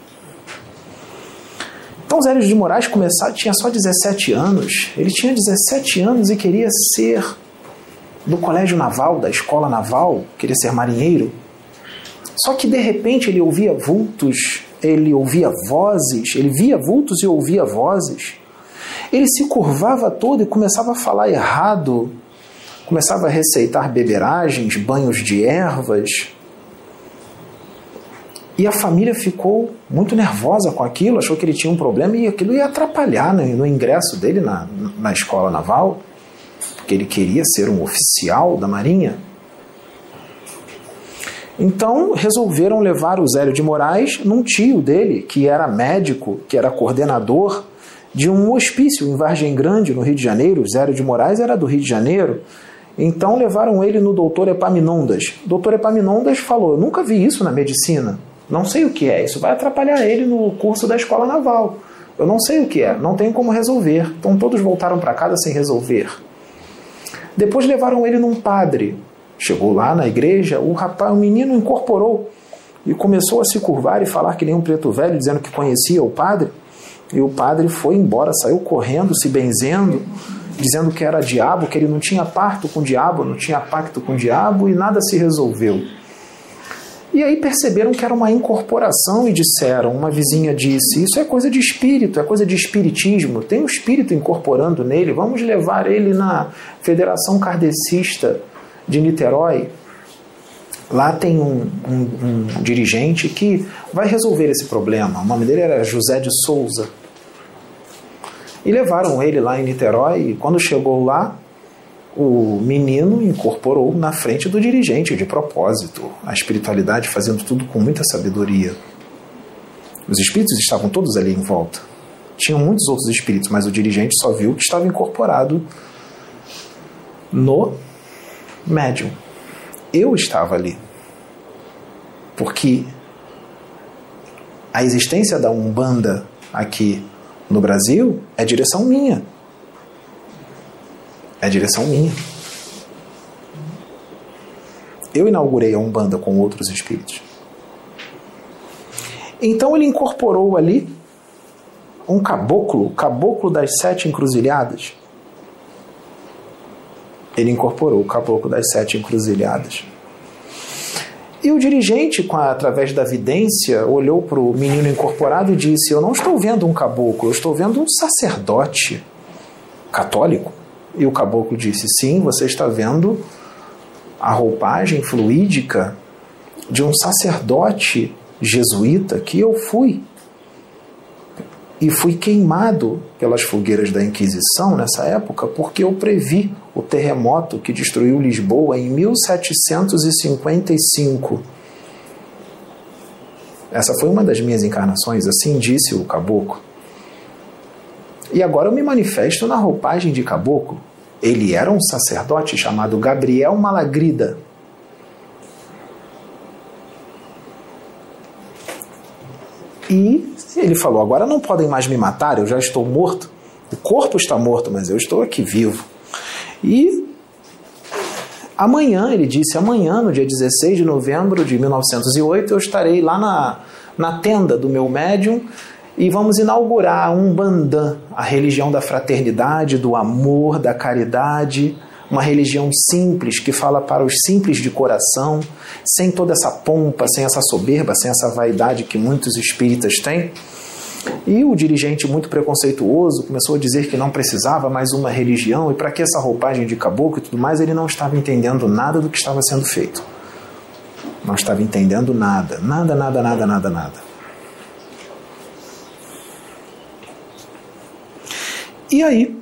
Então Zélio de Moraes começar, tinha só 17 anos. Ele tinha 17 anos e queria ser do colégio naval, da escola naval, queria ser marinheiro. Só que de repente ele ouvia vultos ele ouvia vozes, ele via vultos e ouvia vozes. Ele se curvava todo e começava a falar errado, começava a receitar beberagens, banhos de ervas. E a família ficou muito nervosa com aquilo, achou que ele tinha um problema e aquilo ia atrapalhar no, ingresso dele na, na escola naval, porque ele queria ser um oficial da Marinha. Então resolveram levar o Zélio de Moraes num tio dele, que era médico, que era coordenador de um hospício em Vargem Grande, no Rio de Janeiro. Zélio de Moraes era do Rio de Janeiro. Então levaram ele no doutor Epaminondas. O doutor Epaminondas falou: Eu nunca vi isso na medicina. Não sei o que é. Isso vai atrapalhar ele no curso da escola naval. Eu não sei o que é. Não tenho como resolver. Então todos voltaram para casa sem resolver. Depois levaram ele num padre. Chegou lá na igreja, o rapaz, o menino incorporou e começou a se curvar e falar que nem um preto velho, dizendo que conhecia o padre. E o padre foi embora, saiu correndo, se benzendo, dizendo que era diabo, que ele não tinha parto com o diabo, não tinha pacto com o diabo e nada se resolveu. E aí perceberam que era uma incorporação e disseram, uma vizinha disse, isso é coisa de espírito, é coisa de espiritismo, tem um espírito incorporando nele, vamos levar ele na Federação Kardecista de Niterói. Lá tem um, um, um dirigente que vai resolver esse problema. O nome dele era José de Souza. E levaram ele lá em Niterói, e quando chegou lá, o menino incorporou na frente do dirigente de propósito, a espiritualidade fazendo tudo com muita sabedoria. Os espíritos estavam todos ali em volta. Tinham muitos outros espíritos, mas o dirigente só viu que estava incorporado no médium. Eu estava ali. Porque a existência da Umbanda aqui no Brasil é direção minha. É direção minha. Eu inaugurei a Umbanda com outros espíritos. Então ele incorporou ali um caboclo, caboclo das sete encruzilhadas, ele incorporou o caboclo das sete encruzilhadas. E o dirigente, através da vidência, olhou para o menino incorporado e disse: Eu não estou vendo um caboclo, eu estou vendo um sacerdote católico. E o caboclo disse: Sim, você está vendo a roupagem fluídica de um sacerdote jesuíta que eu fui e fui queimado pelas fogueiras da Inquisição nessa época porque eu previ o terremoto que destruiu Lisboa em 1755. Essa foi uma das minhas encarnações, assim disse o caboclo. E agora eu me manifesto na roupagem de caboclo. Ele era um sacerdote chamado Gabriel Malagrida. E ele falou: Agora não podem mais me matar, eu já estou morto. O corpo está morto, mas eu estou aqui vivo. E amanhã, ele disse: amanhã, no dia 16 de novembro de 1908, eu estarei lá na, na tenda do meu médium e vamos inaugurar um Bandã, a religião da fraternidade, do amor, da caridade uma religião simples que fala para os simples de coração, sem toda essa pompa, sem essa soberba, sem essa vaidade que muitos espíritas têm. E o dirigente, muito preconceituoso, começou a dizer que não precisava mais uma religião e para que essa roupagem de caboclo e tudo mais, ele não estava entendendo nada do que estava sendo feito. Não estava entendendo nada, nada, nada, nada, nada, nada. E aí,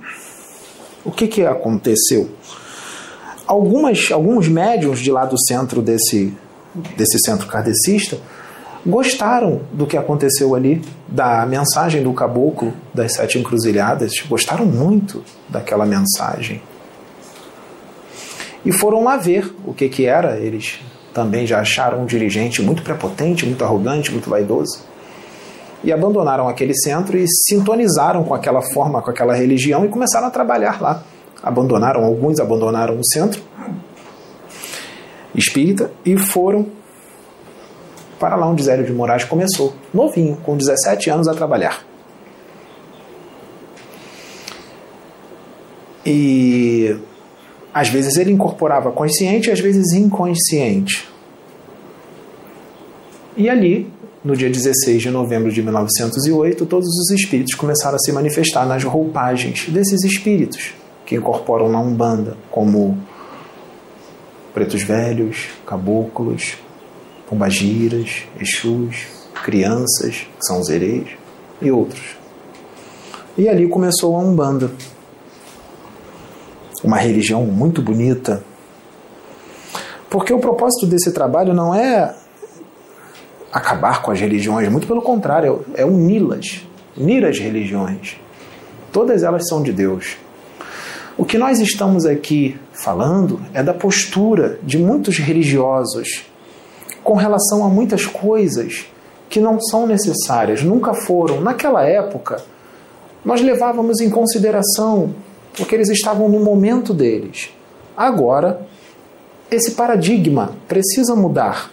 o que, que aconteceu? Algumas, alguns médiums de lá do centro desse, desse centro kardecista gostaram do que aconteceu ali, da mensagem do caboclo das sete encruzilhadas, gostaram muito daquela mensagem. E foram lá ver o que, que era. Eles também já acharam um dirigente muito prepotente, muito arrogante, muito vaidoso. E abandonaram aquele centro e sintonizaram com aquela forma, com aquela religião e começaram a trabalhar lá abandonaram, alguns abandonaram o centro espírita e foram para lá onde Zélio de Moraes começou, novinho, com 17 anos a trabalhar. E às vezes ele incorporava consciente, às vezes inconsciente. E ali no dia 16 de novembro de 1908, todos os espíritos começaram a se manifestar nas roupagens desses espíritos que incorporam na Umbanda, como pretos velhos, caboclos, pombagiras, exus, crianças, que são os ereis, e outros. E ali começou a Umbanda. Uma religião muito bonita. Porque o propósito desse trabalho não é acabar com as religiões, muito pelo contrário, é uni-las, unir as religiões. Todas elas são de Deus. O que nós estamos aqui falando é da postura de muitos religiosos com relação a muitas coisas que não são necessárias, nunca foram. Naquela época, nós levávamos em consideração porque eles estavam no momento deles. Agora, esse paradigma precisa mudar.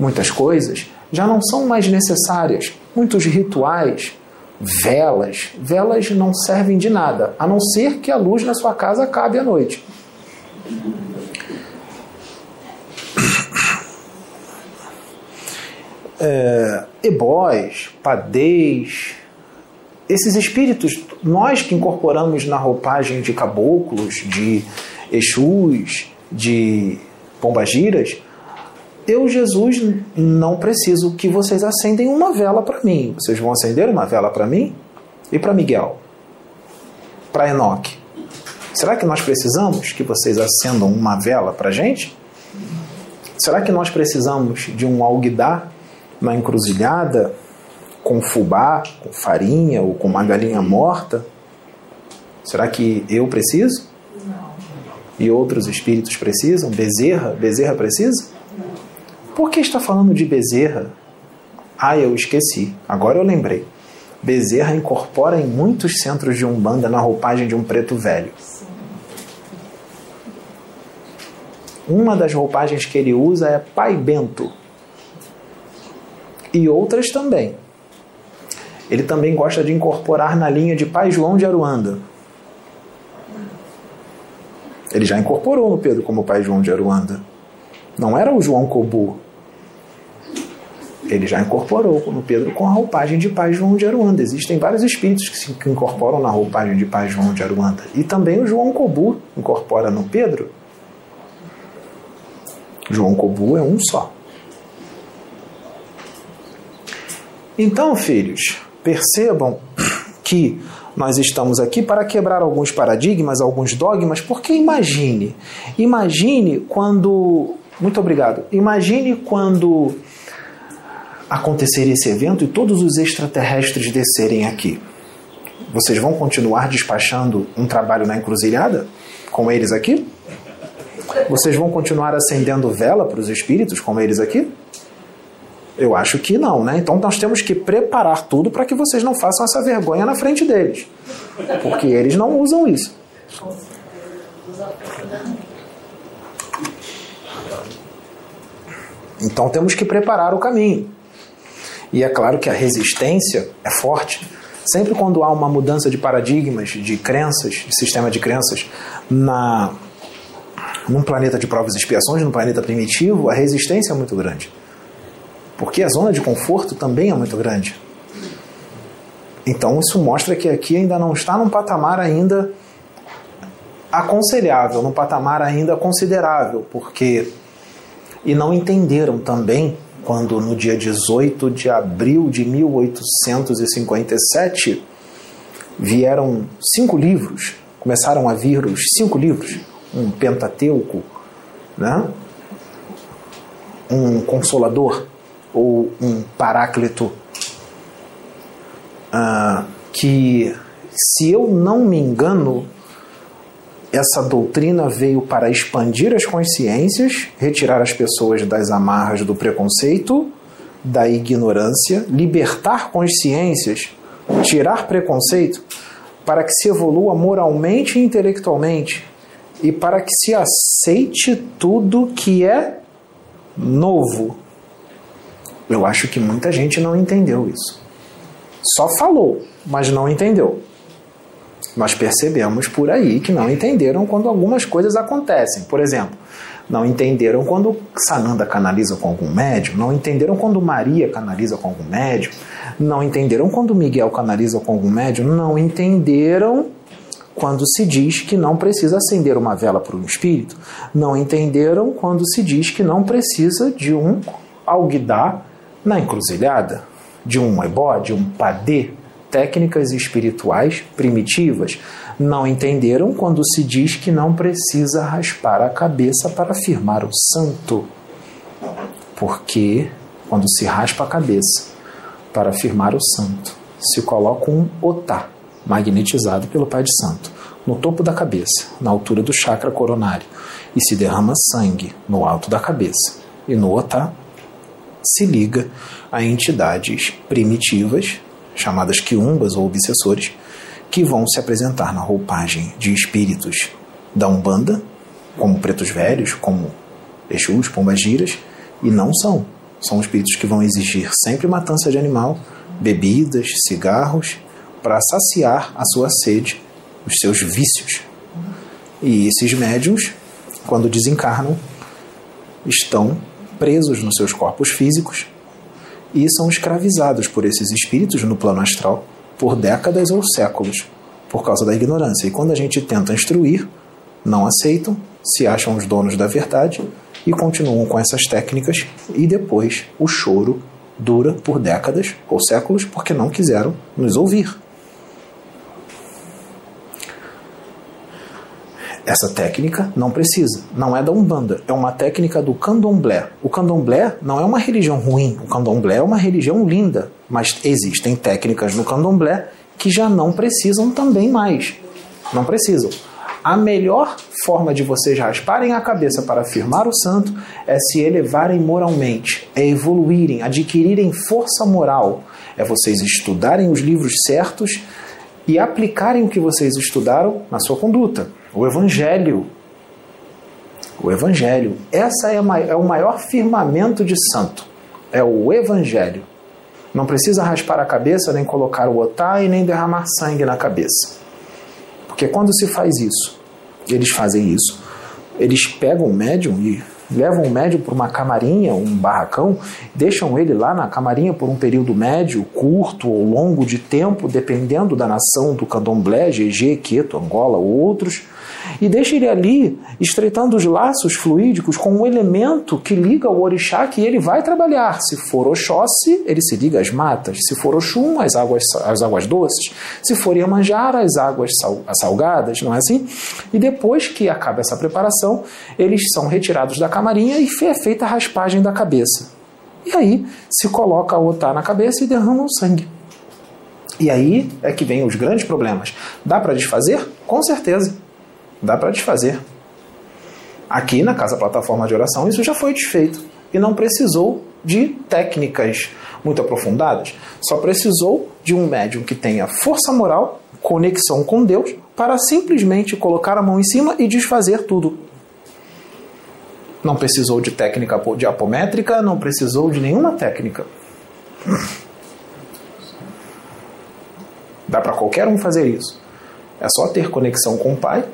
Muitas coisas já não são mais necessárias. Muitos rituais, velas, velas não servem de nada, a não ser que a luz na sua casa acabe à noite. É, ebós, padês, esses espíritos, nós que incorporamos na roupagem de caboclos, de exus, de pombagiras, eu, Jesus, não preciso que vocês acendem uma vela para mim. Vocês vão acender uma vela para mim? E para Miguel? Para Enoque? Será que nós precisamos que vocês acendam uma vela para gente? Será que nós precisamos de um alguidar na encruzilhada com fubá, com farinha ou com uma galinha morta? Será que eu preciso? E outros espíritos precisam? Bezerra? Bezerra precisa? Por que está falando de Bezerra? Ah, eu esqueci. Agora eu lembrei. Bezerra incorpora em muitos centros de Umbanda na roupagem de um preto velho. Uma das roupagens que ele usa é Pai Bento. E outras também. Ele também gosta de incorporar na linha de Pai João de Aruanda. Ele já incorporou no Pedro como Pai João de Aruanda. Não era o João Cobu. Ele já incorporou no Pedro com a roupagem de Pai João de Aruanda. Existem vários espíritos que se incorporam na roupagem de Pai João de Aruanda. E também o João Cobu incorpora no Pedro. João Cobu é um só. Então, filhos, percebam que nós estamos aqui para quebrar alguns paradigmas, alguns dogmas, porque imagine, imagine quando, muito obrigado, imagine quando acontecer esse evento e todos os extraterrestres descerem aqui. Vocês vão continuar despachando um trabalho na encruzilhada com eles aqui? Vocês vão continuar acendendo vela para os espíritos com eles aqui? Eu acho que não, né? Então nós temos que preparar tudo para que vocês não façam essa vergonha na frente deles. Porque eles não usam isso. Então temos que preparar o caminho. E é claro que a resistência é forte. Sempre quando há uma mudança de paradigmas, de crenças, de sistema de crenças, na, num planeta de provas e expiações, num planeta primitivo, a resistência é muito grande. Porque a zona de conforto também é muito grande. Então isso mostra que aqui ainda não está num patamar ainda aconselhável, num patamar ainda considerável, porque e não entenderam também quando no dia 18 de abril de 1857 vieram cinco livros, começaram a vir os cinco livros, um Pentateuco, né? um Consolador, ou um Paráclito, ah, que, se eu não me engano, essa doutrina veio para expandir as consciências, retirar as pessoas das amarras do preconceito, da ignorância, libertar consciências, tirar preconceito, para que se evolua moralmente e intelectualmente e para que se aceite tudo que é novo, eu acho que muita gente não entendeu isso. Só falou, mas não entendeu. Nós percebemos por aí que não entenderam quando algumas coisas acontecem. Por exemplo, Não entenderam quando Sananda canaliza com algum médium, não entenderam quando Maria canaliza com algum médium, não entenderam quando Miguel canaliza com algum médium, não entenderam quando se diz que não precisa acender uma vela para um espírito, não entenderam quando se diz que não precisa de um alguidar na encruzilhada, de um ebó, de um padê, técnicas espirituais primitivas. Não entenderam quando se diz que não precisa raspar a cabeça para afirmar o santo. Porque quando se raspa a cabeça para afirmar o santo, se coloca um otá magnetizado pelo Pai de Santo no topo da cabeça, na altura do chakra coronário, e se derrama sangue no alto da cabeça. E no otá se liga a entidades primitivas chamadas quiumbas ou obsessores, que vão se apresentar na roupagem de espíritos da Umbanda, como pretos velhos, como Exus, pombagiras, e não são. São espíritos que vão exigir sempre matança de animal, bebidas, cigarros, para saciar a sua sede, os seus vícios. E esses médiums, quando desencarnam, estão presos nos seus corpos físicos e são escravizados por esses espíritos no plano astral por décadas ou séculos, por causa da ignorância. E quando a gente tenta instruir, não aceitam, se acham os donos da verdade e continuam com essas técnicas, e depois o choro dura por décadas ou séculos porque não quiseram nos ouvir. Essa técnica não precisa, não é da Umbanda, é uma técnica do Candomblé. O Candomblé não é uma religião ruim, o Candomblé é uma religião linda, mas existem técnicas no Candomblé que já não precisam também mais. Não precisam. A melhor forma de vocês rasparem a cabeça para afirmar o santo é se elevarem moralmente, é evoluírem, adquirirem força moral, é vocês estudarem os livros certos e aplicarem o que vocês estudaram na sua conduta. O Evangelho. O Evangelho. Essa é, é o maior firmamento de santo. É o Evangelho. Não precisa raspar a cabeça, nem colocar o otá e nem derramar sangue na cabeça. Porque quando se faz isso, eles fazem isso, eles pegam o médium e levam o médium para uma camarinha, um barracão, deixam ele lá na camarinha por um período médio, curto ou longo de tempo, dependendo da nação do candomblé, GG, Queto, Angola ou outros, e deixa ele ali, estreitando os laços fluídicos com um elemento que liga o orixá que ele vai trabalhar. Se for Oxóssi, ele se liga às matas. Se for Oxum, às águas, às águas doces. Se for Iemanjara, às águas sal, salgadas, não é assim? E depois que acaba essa preparação, eles são retirados da camarinha e é feita a raspagem da cabeça. E aí se coloca o otá na cabeça e derrama o sangue. E aí é que vem os grandes problemas. Dá para desfazer? Com certeza. Dá para desfazer. Aqui na Casa Plataforma de Oração isso já foi desfeito e não precisou de técnicas muito aprofundadas. Só precisou de um médium que tenha força moral, conexão com Deus, para simplesmente colocar a mão em cima e desfazer tudo. Não precisou de técnica de apométrica, não precisou de nenhuma técnica. Dá para qualquer um fazer isso. É só ter conexão com o Pai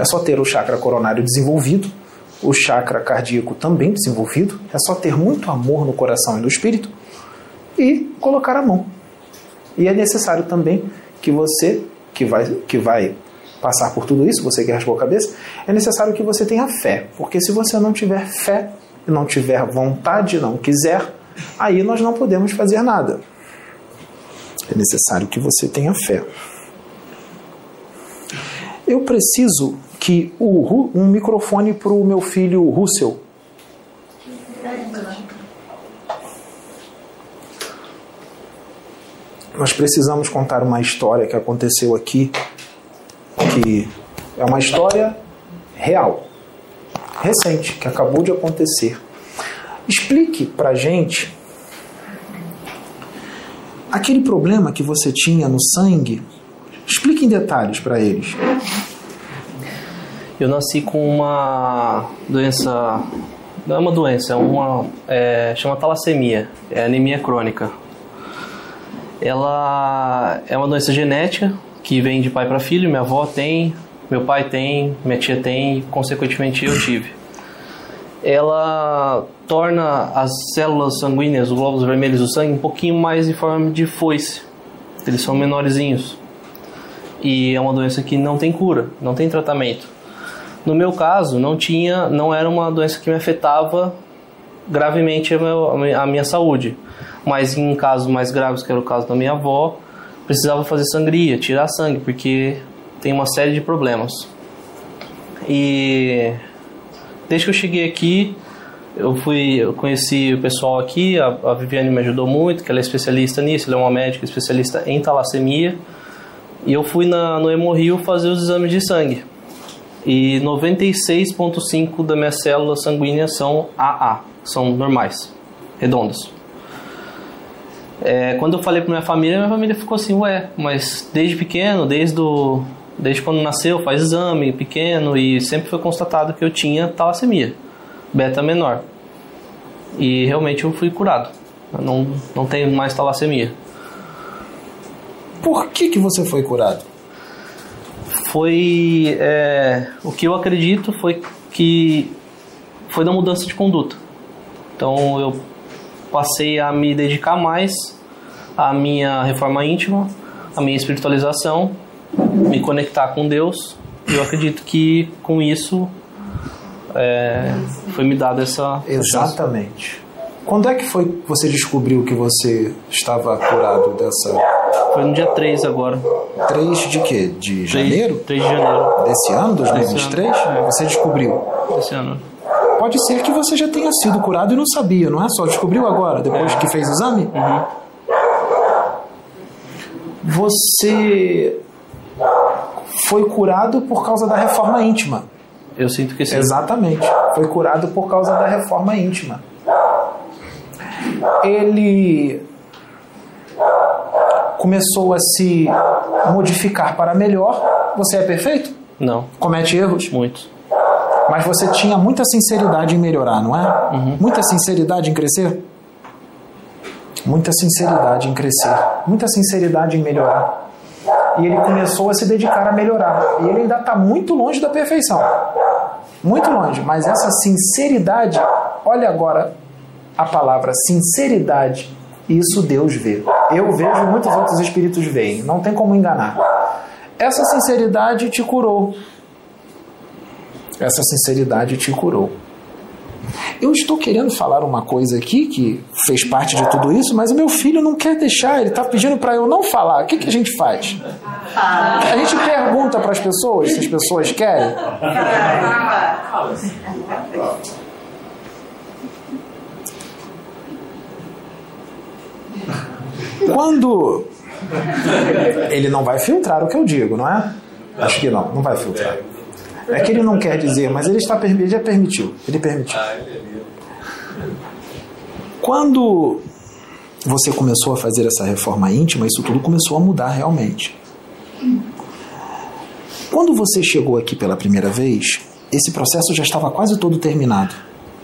é só ter o chakra coronário desenvolvido, o chakra cardíaco também desenvolvido, é só ter muito amor no coração e no espírito e colocar a mão. E é necessário também que você, que vai, que vai passar por tudo isso, você que raspou a cabeça, é necessário que você tenha fé. Porque se você não tiver fé, não tiver vontade, não quiser, aí nós não podemos fazer nada. É necessário que você tenha fé. Eu preciso que o, um microfone para o meu filho Russell. Nós precisamos contar uma história que aconteceu aqui, que é uma história real, recente, que acabou de acontecer. Explique para gente aquele problema que você tinha no sangue. Explique em detalhes para eles. Eu nasci com uma doença, não é uma doença, é uma é, chama talassemia, é anemia crônica. Ela é uma doença genética que vem de pai para filho. Minha avó tem, meu pai tem, minha tia tem, e consequentemente eu tive. ela torna as células sanguíneas, os glóbulos vermelhos do sangue, um pouquinho mais em forma de foice. Eles são menorzinhos. E é uma doença que não tem cura, não tem tratamento. No meu caso, não tinha, não era uma doença que me afetava gravemente a, minha saúde. Mas em casos mais graves, que era o caso da minha avó, precisava fazer sangria, tirar sangue, porque tem uma série de problemas. E desde que eu cheguei aqui, eu fui, eu conheci o pessoal aqui, a, a Viviane me ajudou muito, que ela é especialista nisso, ela é uma médica especialista em talassemia. E eu fui na, no Hemorrio fazer os exames de sangue. E 96,5% das minhas células sanguíneas são AA, são normais, redondas. É, quando eu falei para minha família, minha família ficou assim, ué, mas desde pequeno, desde, do, desde quando nasceu, faz exame pequeno e sempre foi constatado que eu tinha talassemia, beta menor. E realmente eu fui curado. Eu não, não tenho mais talassemia. Por que, que você foi curado? Foi. É, o que eu acredito foi que foi da mudança de conduta. Então eu passei a me dedicar mais à minha reforma íntima, à minha espiritualização, me conectar com Deus. E eu acredito que com isso é, foi me dada essa. Exatamente. Quando é que foi que você descobriu que você estava curado dessa. Foi no dia 3 agora. 3 de quê? De janeiro? 3 de janeiro. Desse ano, 2023? Desse ano, é. Você descobriu. Esse ano. Pode ser que você já tenha sido curado e não sabia, não é? Só descobriu agora, depois que fez o exame? Uhum. Você foi curado por causa da reforma íntima. Eu sinto que sim. Exatamente. Foi curado por causa da reforma íntima. Ele começou a se modificar para melhor. Você é perfeito? Não, Comete erros? muito. Mas você tinha muita sinceridade em melhorar, não é? Muita sinceridade em crescer? Muita sinceridade em crescer. Muita sinceridade em melhorar. E ele começou a se dedicar a melhorar. E ele ainda está muito longe da perfeição. Muito longe. Mas essa sinceridade, olha agora a palavra sinceridade. Isso Deus vê. Eu vejo, muitos outros espíritos veem. Não tem como enganar. Essa sinceridade te curou. Essa sinceridade te curou. Eu estou querendo falar uma coisa aqui que fez parte de tudo isso, mas o meu filho não quer deixar, ele está pedindo para eu não falar. O que, que a gente faz? A gente pergunta para as pessoas se as pessoas querem. Quando ele não vai filtrar o que eu digo, não é? Acho que não, não vai filtrar. É que ele não quer dizer, mas ele está ele já permitiu. Ele permitiu. Quando você começou a fazer essa reforma íntima, isso tudo começou a mudar realmente. Quando você chegou aqui pela primeira vez, esse processo já estava quase todo terminado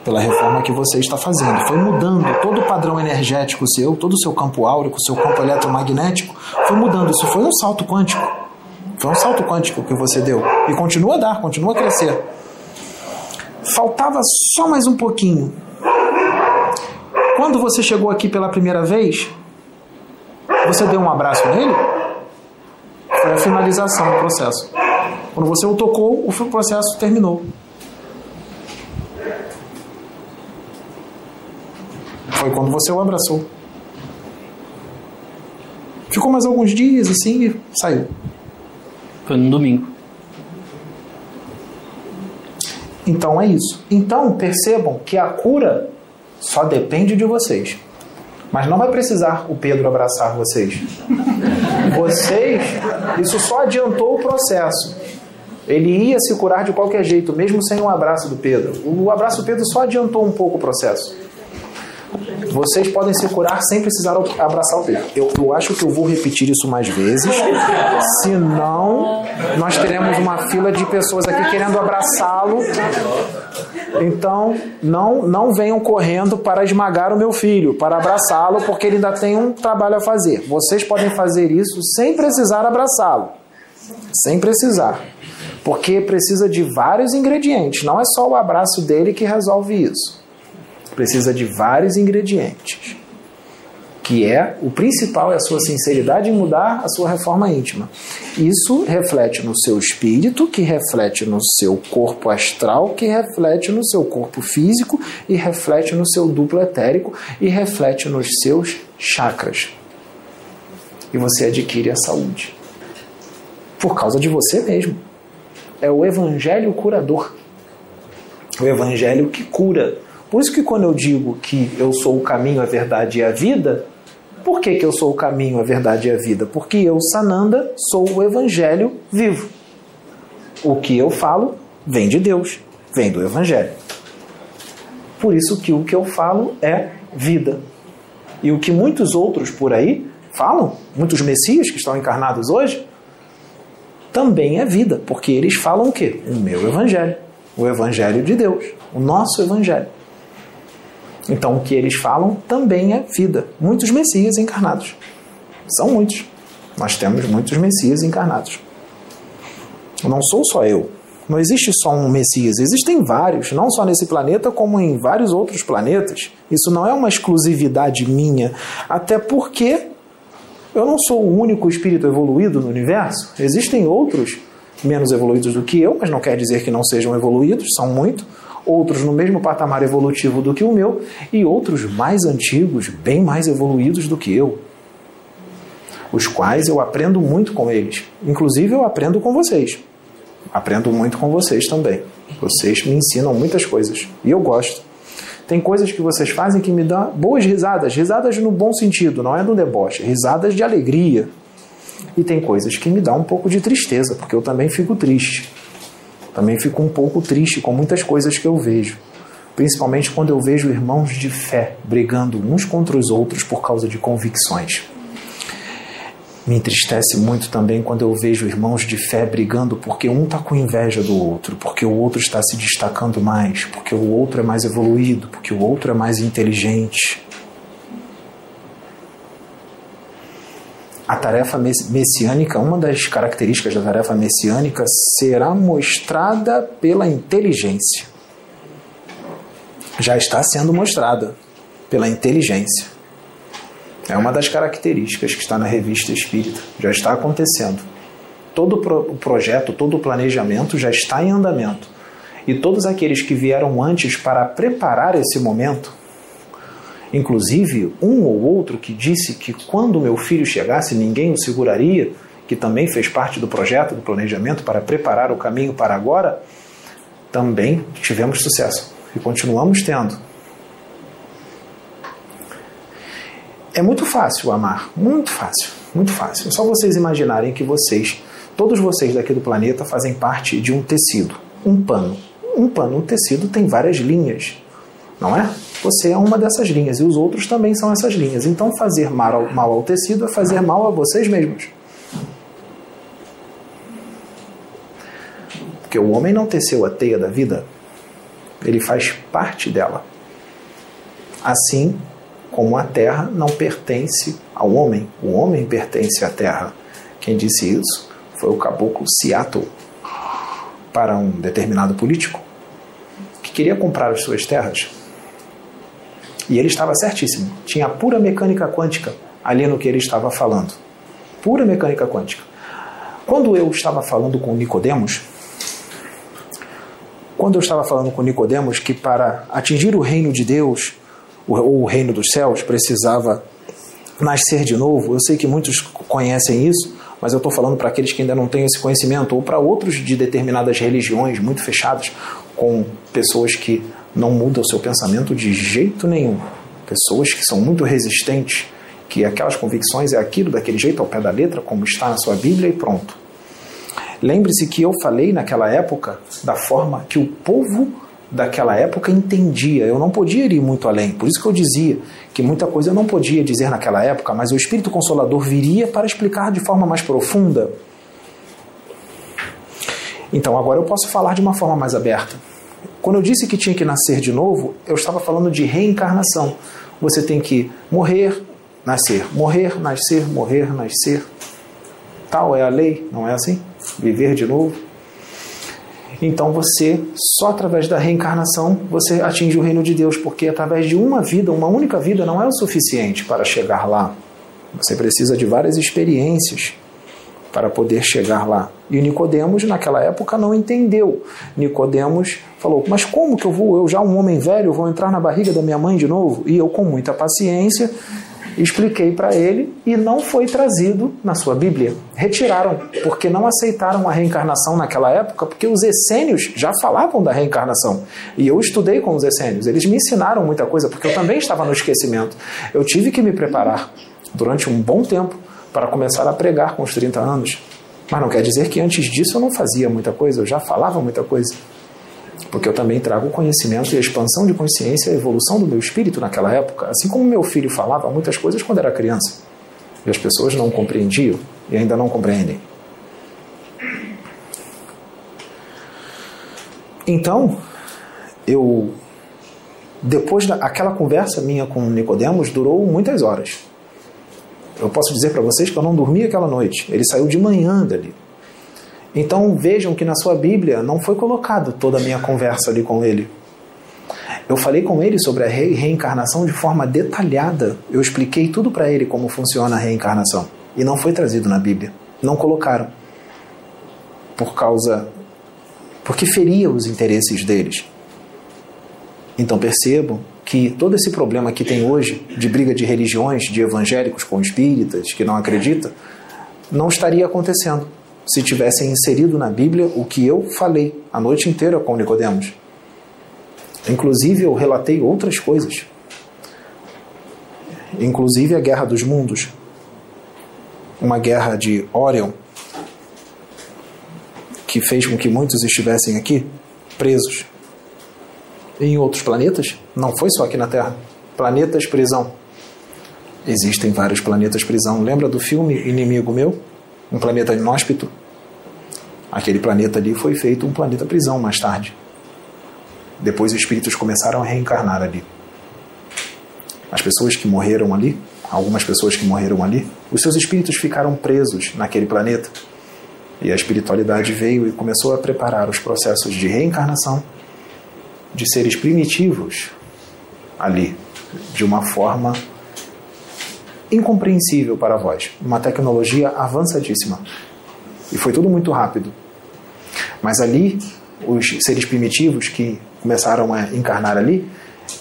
pela reforma que você está fazendo. Foi mudando todo o padrão energético seu, todo o seu campo áurico, seu campo eletromagnético, foi mudando. Isso foi um salto quântico. Foi um salto quântico que você deu. E continua a dar, continua a crescer. Faltava só mais um pouquinho. Quando você chegou aqui pela primeira vez, você deu um abraço nele? Foi a finalização do processo. Quando você o tocou, o processo terminou. Foi quando você o abraçou. Ficou mais alguns dias assim e saiu. Foi no domingo. Então é isso. Então percebam que a cura só depende de vocês. Mas não vai precisar o Pedro abraçar vocês. Vocês, isso só adiantou o processo. Ele ia se curar de qualquer jeito, mesmo sem um abraço do Pedro. O abraço do Pedro só adiantou um pouco o processo. Vocês podem se curar sem precisar abraçar o Pedro. Eu, eu acho que eu vou repetir isso mais vezes, senão nós teremos uma fila de pessoas aqui querendo abraçá-lo. Então, não, não venham correndo para esmagar o meu filho, para abraçá-lo, porque ele ainda tem um trabalho a fazer. Vocês podem fazer isso sem precisar abraçá-lo. Sem precisar. Porque precisa de vários ingredientes. Não é só o abraço dele que resolve isso. Precisa de vários ingredientes que é o principal é a sua sinceridade em mudar a sua reforma íntima. Isso reflete no seu espírito, que reflete no seu corpo astral, que reflete no seu corpo físico e reflete no seu duplo etérico e reflete nos seus chakras. E você adquire a saúde. Por causa de você mesmo. É o evangelho curador. O evangelho que cura. Por isso que quando eu digo que eu sou o caminho, a verdade e a vida, por que, que eu sou o caminho, a verdade e a vida? Porque eu, Sananda, sou o evangelho vivo. O que eu falo vem de Deus, vem do evangelho. Por isso que o que eu falo é vida. E o que muitos outros por aí falam, muitos messias que estão encarnados hoje, também é vida, porque eles falam o quê? O meu evangelho, o evangelho de Deus, o nosso evangelho. Então o que eles falam também é vida. Muitos messias encarnados. São muitos. Nós temos muitos messias encarnados. Não sou só eu. Não existe só um Messias, existem vários, não só nesse planeta, como em vários outros planetas. Isso não é uma exclusividade minha, até porque eu não sou o único espírito evoluído no universo. Existem outros menos evoluídos do que eu, mas não quer dizer que não sejam evoluídos, são muito outros no mesmo patamar evolutivo do que o meu e outros mais antigos, bem mais evoluídos do que eu, os quais eu aprendo muito com eles. Inclusive, eu aprendo com vocês. Aprendo muito com vocês também. Vocês me ensinam muitas coisas e eu gosto. Tem coisas que vocês fazem que me dão boas risadas, risadas no bom sentido, não é no deboche, risadas de alegria. E tem coisas que me dão um pouco de tristeza, porque eu também fico triste. Também fico um pouco triste com muitas coisas que eu vejo, principalmente quando eu vejo irmãos de fé brigando uns contra os outros por causa de convicções. Me entristece muito também quando eu vejo irmãos de fé brigando porque um está com inveja do outro, porque o outro está se destacando mais, porque o outro é mais evoluído, porque o outro é mais inteligente. A tarefa messiânica, uma das características da tarefa messiânica será mostrada pela inteligência. Já está sendo mostrada pela inteligência. É uma das características que está na revista Espírita. Já está acontecendo. Todo o projeto, todo o planejamento já está em andamento. E todos aqueles que vieram antes para preparar esse momento Inclusive, um ou outro que disse que quando meu filho chegasse ninguém o seguraria, que também fez parte do projeto, do planejamento para preparar o caminho para agora, também tivemos sucesso e continuamos tendo. É muito fácil amar, muito fácil, muito fácil. É só vocês imaginarem que vocês, todos vocês daqui do planeta, fazem parte de um tecido, um pano. Um pano, um tecido tem várias linhas, não é? Você é uma dessas linhas e os outros também são essas linhas. Então, fazer mal ao, mal ao tecido é fazer mal a vocês mesmos. Porque o homem não teceu a teia da vida, ele faz parte dela. Assim como a terra não pertence ao homem, o homem pertence à terra. Quem disse isso foi o caboclo Seattle para um determinado político que queria comprar as suas terras e ele estava certíssimo. Tinha pura mecânica quântica ali no que ele estava falando. Pura mecânica quântica. Quando eu estava falando com Nicodemos, quando eu estava falando com Nicodemos que para atingir o reino de Deus, ou o reino dos céus, precisava nascer de novo. Eu sei que muitos conhecem isso, mas eu estou falando para aqueles que ainda não têm esse conhecimento, ou para outros de determinadas religiões muito fechadas, com pessoas que não muda o seu pensamento de jeito nenhum. Pessoas que são muito resistentes, que aquelas convicções é aquilo daquele jeito ao pé da letra, como está na sua Bíblia e pronto. Lembre-se que eu falei naquela época da forma que o povo daquela época entendia. Eu não podia ir muito além. Por isso que eu dizia que muita coisa eu não podia dizer naquela época, mas o Espírito Consolador viria para explicar de forma mais profunda. Então agora eu posso falar de uma forma mais aberta. Quando eu disse que tinha que nascer de novo, eu estava falando de reencarnação. Você tem que morrer, nascer, morrer, nascer, morrer, nascer. Tal é a lei, não é assim? Viver de novo. Então você, só através da reencarnação, você atinge o reino de Deus, porque através de uma vida, uma única vida, não é o suficiente para chegar lá. Você precisa de várias experiências para poder chegar lá. E Nicodemos naquela época não entendeu. Nicodemos falou: "Mas como que eu vou, eu já um homem velho, vou entrar na barriga da minha mãe de novo?" E eu com muita paciência expliquei para ele e não foi trazido na sua Bíblia. Retiraram, porque não aceitaram a reencarnação naquela época, porque os essênios já falavam da reencarnação. E eu estudei com os essênios, eles me ensinaram muita coisa, porque eu também estava no esquecimento. Eu tive que me preparar durante um bom tempo para começar a pregar com os 30 anos. Mas não quer dizer que antes disso eu não fazia muita coisa, eu já falava muita coisa porque eu também trago o conhecimento e a expansão de consciência a evolução do meu espírito naquela época, assim como meu filho falava muitas coisas quando era criança. E as pessoas não compreendiam e ainda não compreendem. Então, eu depois daquela conversa minha com Nicodemos durou muitas horas. Eu posso dizer para vocês que eu não dormi aquela noite. Ele saiu de manhã dali. Então vejam que na sua Bíblia não foi colocado toda a minha conversa ali com ele. Eu falei com ele sobre a re reencarnação de forma detalhada. Eu expliquei tudo para ele como funciona a reencarnação. E não foi trazido na Bíblia. Não colocaram. Por causa. porque feria os interesses deles. Então percebam que todo esse problema que tem hoje de briga de religiões, de evangélicos com espíritas que não acreditam, não estaria acontecendo se tivessem inserido na Bíblia o que eu falei a noite inteira com Nicodemos. Inclusive eu relatei outras coisas. Inclusive a Guerra dos Mundos, uma guerra de Orion, que fez com que muitos estivessem aqui presos. Em outros planetas, não foi só aqui na Terra. Planetas prisão. Existem vários planetas prisão. Lembra do filme Inimigo Meu? um planeta inóspito. Aquele planeta ali foi feito um planeta prisão mais tarde. Depois os espíritos começaram a reencarnar ali. As pessoas que morreram ali, algumas pessoas que morreram ali, os seus espíritos ficaram presos naquele planeta. E a espiritualidade veio e começou a preparar os processos de reencarnação de seres primitivos ali, de uma forma incompreensível para vós, uma tecnologia avançadíssima. E foi tudo muito rápido. Mas ali, os seres primitivos que começaram a encarnar ali,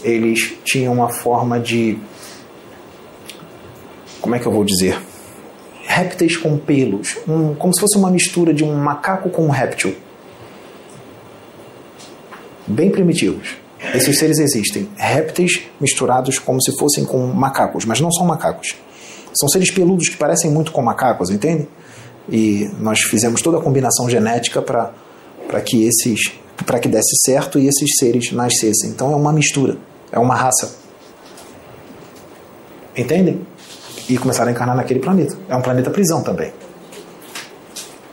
eles tinham uma forma de. Como é que eu vou dizer? Répteis com pelos, um, como se fosse uma mistura de um macaco com um réptil. Bem primitivos. Esses seres existem. Répteis misturados como se fossem com macacos, mas não são macacos. São seres peludos que parecem muito com macacos, entende? E nós fizemos toda a combinação genética para que esses para que desse certo e esses seres nascessem. Então é uma mistura, é uma raça. Entendem? E começaram a encarnar naquele planeta. É um planeta prisão também.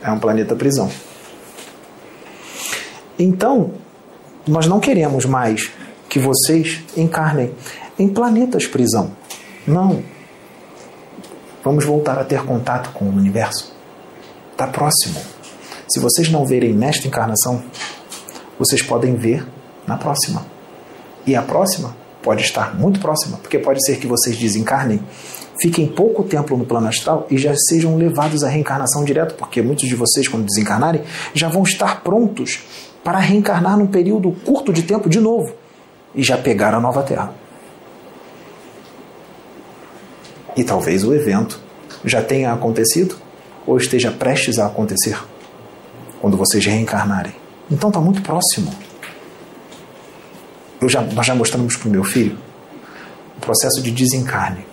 É um planeta prisão. Então, nós não queremos mais que vocês encarnem em planetas prisão. Não. Vamos voltar a ter contato com o universo. Está próximo. Se vocês não verem nesta encarnação, vocês podem ver na próxima. E a próxima pode estar muito próxima, porque pode ser que vocês desencarnem, fiquem pouco tempo no plano astral e já sejam levados à reencarnação direto, porque muitos de vocês, quando desencarnarem, já vão estar prontos para reencarnar num período curto de tempo de novo e já pegar a nova Terra. E talvez o evento já tenha acontecido ou esteja prestes a acontecer quando vocês reencarnarem. Então está muito próximo. Já, nós já mostramos para o meu filho o processo de desencarne.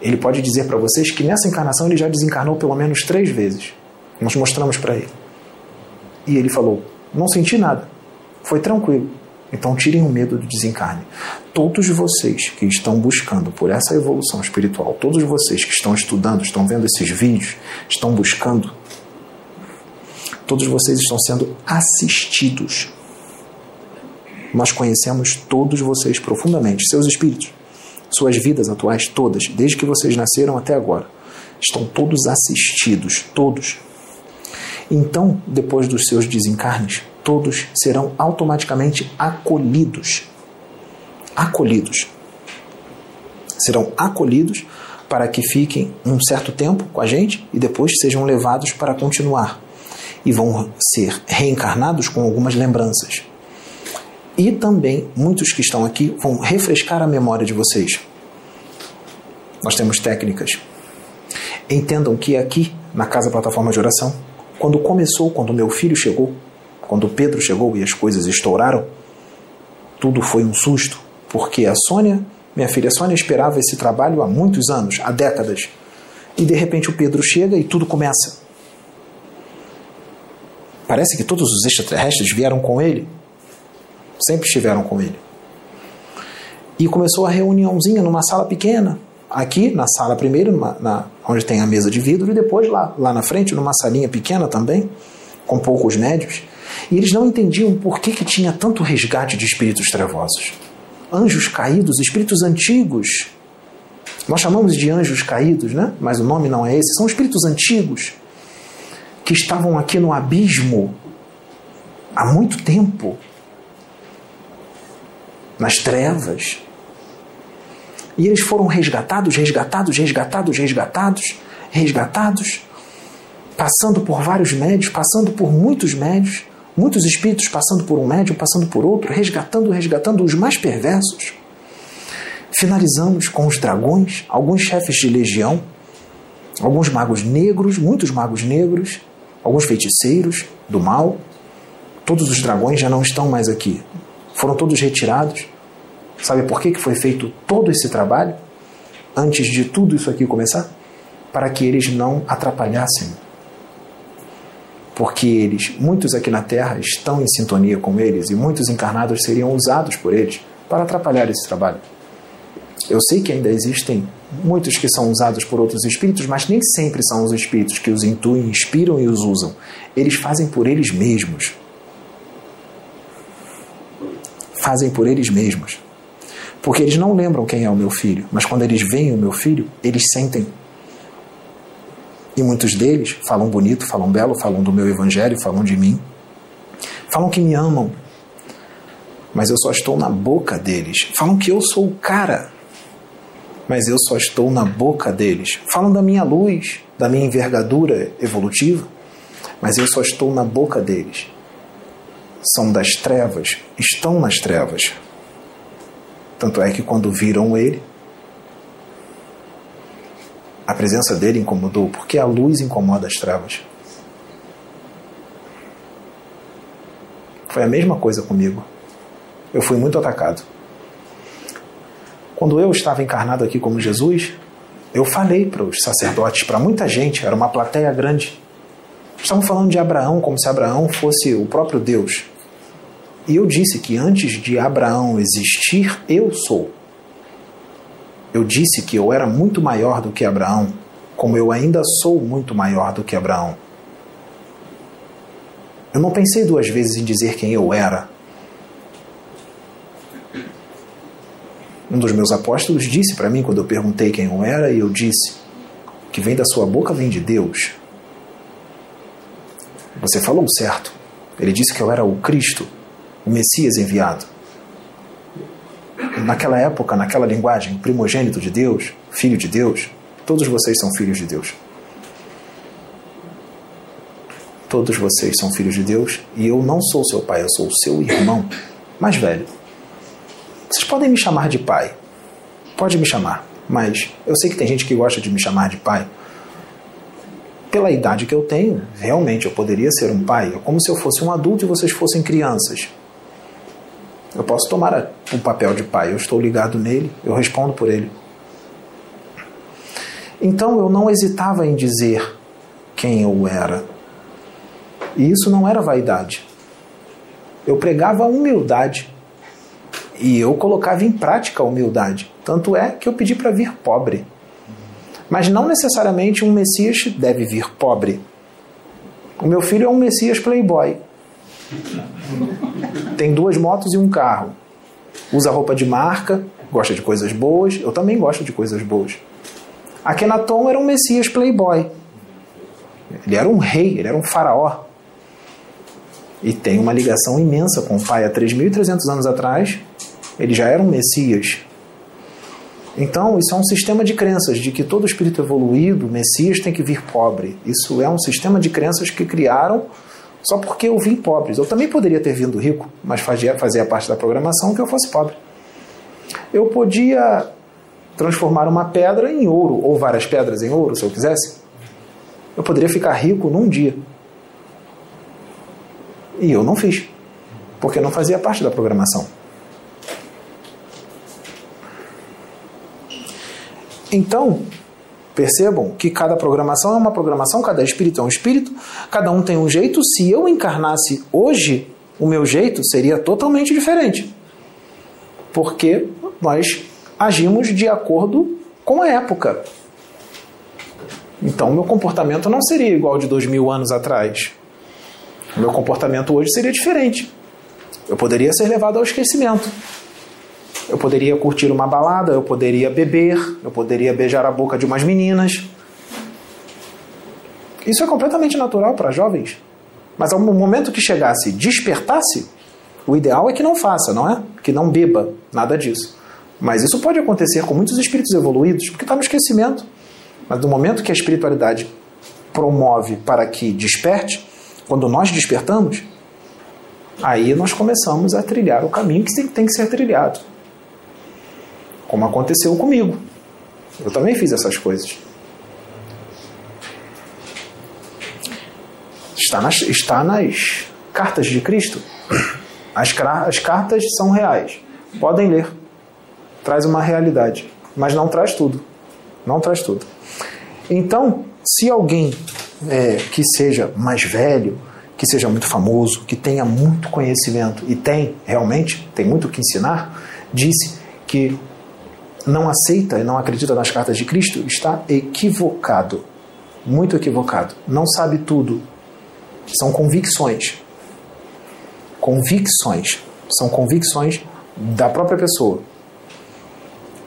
Ele pode dizer para vocês que nessa encarnação ele já desencarnou pelo menos três vezes. Nós mostramos para ele. E ele falou: Não senti nada, foi tranquilo. Então tirem o medo do desencarne. Todos vocês que estão buscando por essa evolução espiritual, todos vocês que estão estudando, estão vendo esses vídeos, estão buscando, todos vocês estão sendo assistidos. Nós conhecemos todos vocês profundamente, seus espíritos, suas vidas atuais todas, desde que vocês nasceram até agora. Estão todos assistidos, todos. Então, depois dos seus desencarnes, todos serão automaticamente acolhidos. Acolhidos. Serão acolhidos para que fiquem um certo tempo com a gente e depois sejam levados para continuar. E vão ser reencarnados com algumas lembranças. E também muitos que estão aqui vão refrescar a memória de vocês. Nós temos técnicas. Entendam que aqui, na Casa Plataforma de Oração, quando começou, quando meu filho chegou, quando Pedro chegou e as coisas estouraram, tudo foi um susto, porque a Sônia, minha filha Sônia, esperava esse trabalho há muitos anos, há décadas. E de repente o Pedro chega e tudo começa. Parece que todos os extraterrestres vieram com ele, sempre estiveram com ele. E começou a reuniãozinha numa sala pequena, aqui na sala primeiro, numa, na, onde tem a mesa de vidro, e depois lá, lá na frente, numa salinha pequena também, com poucos médios. E eles não entendiam por que, que tinha tanto resgate de espíritos trevosos. Anjos caídos, espíritos antigos. Nós chamamos de anjos caídos, né? mas o nome não é esse. São espíritos antigos que estavam aqui no abismo há muito tempo nas trevas, e eles foram resgatados, resgatados, resgatados, resgatados, resgatados, passando por vários médios, passando por muitos médios, muitos espíritos passando por um médium, passando por outro, resgatando, resgatando os mais perversos. Finalizamos com os dragões, alguns chefes de legião, alguns magos negros, muitos magos negros, alguns feiticeiros do mal. Todos os dragões já não estão mais aqui. Foram todos retirados Sabe por que, foi feito todo esse trabalho? Antes de tudo isso aqui começar? Para que eles não atrapalhassem. Porque eles, muitos aqui na Terra, estão em sintonia com eles e muitos encarnados seriam usados por eles para atrapalhar esse trabalho. Eu sei que ainda existem muitos que são usados por outros espíritos, mas nem sempre são os espíritos que os intuem, inspiram e os usam. Eles fazem por eles mesmos. Fazem por eles mesmos. Porque eles não lembram quem é o meu filho, mas quando eles veem o meu filho, eles sentem. E muitos deles falam bonito, falam belo, falam do meu evangelho, falam de mim. Falam que me amam, mas eu só estou na boca deles. Falam que eu sou o cara, mas eu só estou na boca deles. Falam da minha luz, da minha envergadura evolutiva, mas eu só estou na boca deles. São das trevas, estão nas trevas. Tanto é que quando viram ele, a presença dele incomodou, porque a luz incomoda as trevas. Foi a mesma coisa comigo. Eu fui muito atacado. Quando eu estava encarnado aqui como Jesus, eu falei para os sacerdotes, para muita gente, era uma plateia grande. Estavam falando de Abraão como se Abraão fosse o próprio Deus. E eu disse que antes de Abraão existir, eu sou. Eu disse que eu era muito maior do que Abraão, como eu ainda sou muito maior do que Abraão. Eu não pensei duas vezes em dizer quem eu era. Um dos meus apóstolos disse para mim quando eu perguntei quem eu era, e eu disse: que vem da sua boca vem de Deus. Você falou certo. Ele disse que eu era o Cristo o Messias enviado. Naquela época, naquela linguagem, primogênito de Deus, filho de Deus, todos vocês são filhos de Deus. Todos vocês são filhos de Deus e eu não sou seu pai, eu sou o seu irmão mais velho. Vocês podem me chamar de pai, pode me chamar, mas eu sei que tem gente que gosta de me chamar de pai. Pela idade que eu tenho, realmente eu poderia ser um pai, é como se eu fosse um adulto e vocês fossem crianças. Eu posso tomar o papel de pai, eu estou ligado nele, eu respondo por ele. Então eu não hesitava em dizer quem eu era. E isso não era vaidade. Eu pregava a humildade. E eu colocava em prática a humildade. Tanto é que eu pedi para vir pobre. Mas não necessariamente um Messias deve vir pobre. O meu filho é um Messias playboy. Tem duas motos e um carro. Usa roupa de marca, gosta de coisas boas. Eu também gosto de coisas boas. Akenaton era um messias playboy. Ele era um rei, ele era um faraó. E tem uma ligação imensa com o pai. Há 3.300 anos atrás, ele já era um messias. Então, isso é um sistema de crenças de que todo espírito evoluído, Messias, tem que vir pobre. Isso é um sistema de crenças que criaram só porque eu vim pobre. Eu também poderia ter vindo rico, mas fazia, fazia parte da programação que eu fosse pobre. Eu podia transformar uma pedra em ouro, ou várias pedras em ouro, se eu quisesse. Eu poderia ficar rico num dia. E eu não fiz, porque não fazia parte da programação. Então, percebam que cada programação é uma programação, cada espírito é um espírito, cada um tem um jeito. Se eu encarnasse hoje, o meu jeito seria totalmente diferente. Porque nós agimos de acordo com a época. Então, meu comportamento não seria igual de dois mil anos atrás. Meu comportamento hoje seria diferente. Eu poderia ser levado ao esquecimento. Eu poderia curtir uma balada, eu poderia beber, eu poderia beijar a boca de umas meninas. Isso é completamente natural para jovens. Mas ao momento que chegasse, despertasse, o ideal é que não faça, não é? Que não beba, nada disso. Mas isso pode acontecer com muitos espíritos evoluídos, porque está no esquecimento. Mas no momento que a espiritualidade promove para que desperte, quando nós despertamos, aí nós começamos a trilhar o caminho que tem que ser trilhado como aconteceu comigo. Eu também fiz essas coisas. Está nas, está nas cartas de Cristo. As, as cartas são reais. Podem ler. Traz uma realidade. Mas não traz tudo. Não traz tudo. Então, se alguém é, que seja mais velho, que seja muito famoso, que tenha muito conhecimento, e tem realmente, tem muito o que ensinar, disse que não aceita e não acredita nas cartas de Cristo está equivocado. Muito equivocado. Não sabe tudo. São convicções. Convicções. São convicções da própria pessoa.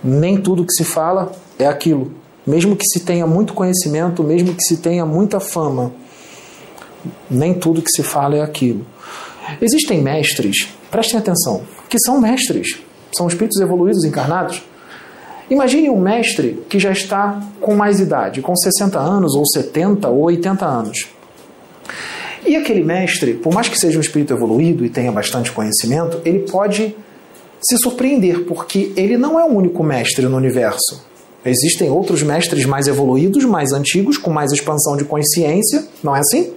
Nem tudo que se fala é aquilo. Mesmo que se tenha muito conhecimento, mesmo que se tenha muita fama, nem tudo que se fala é aquilo. Existem mestres, prestem atenção, que são mestres, são espíritos evoluídos encarnados, Imagine um mestre que já está com mais idade, com 60 anos, ou 70, ou 80 anos. E aquele mestre, por mais que seja um espírito evoluído e tenha bastante conhecimento, ele pode se surpreender, porque ele não é o único mestre no universo. Existem outros mestres mais evoluídos, mais antigos, com mais expansão de consciência, não é assim?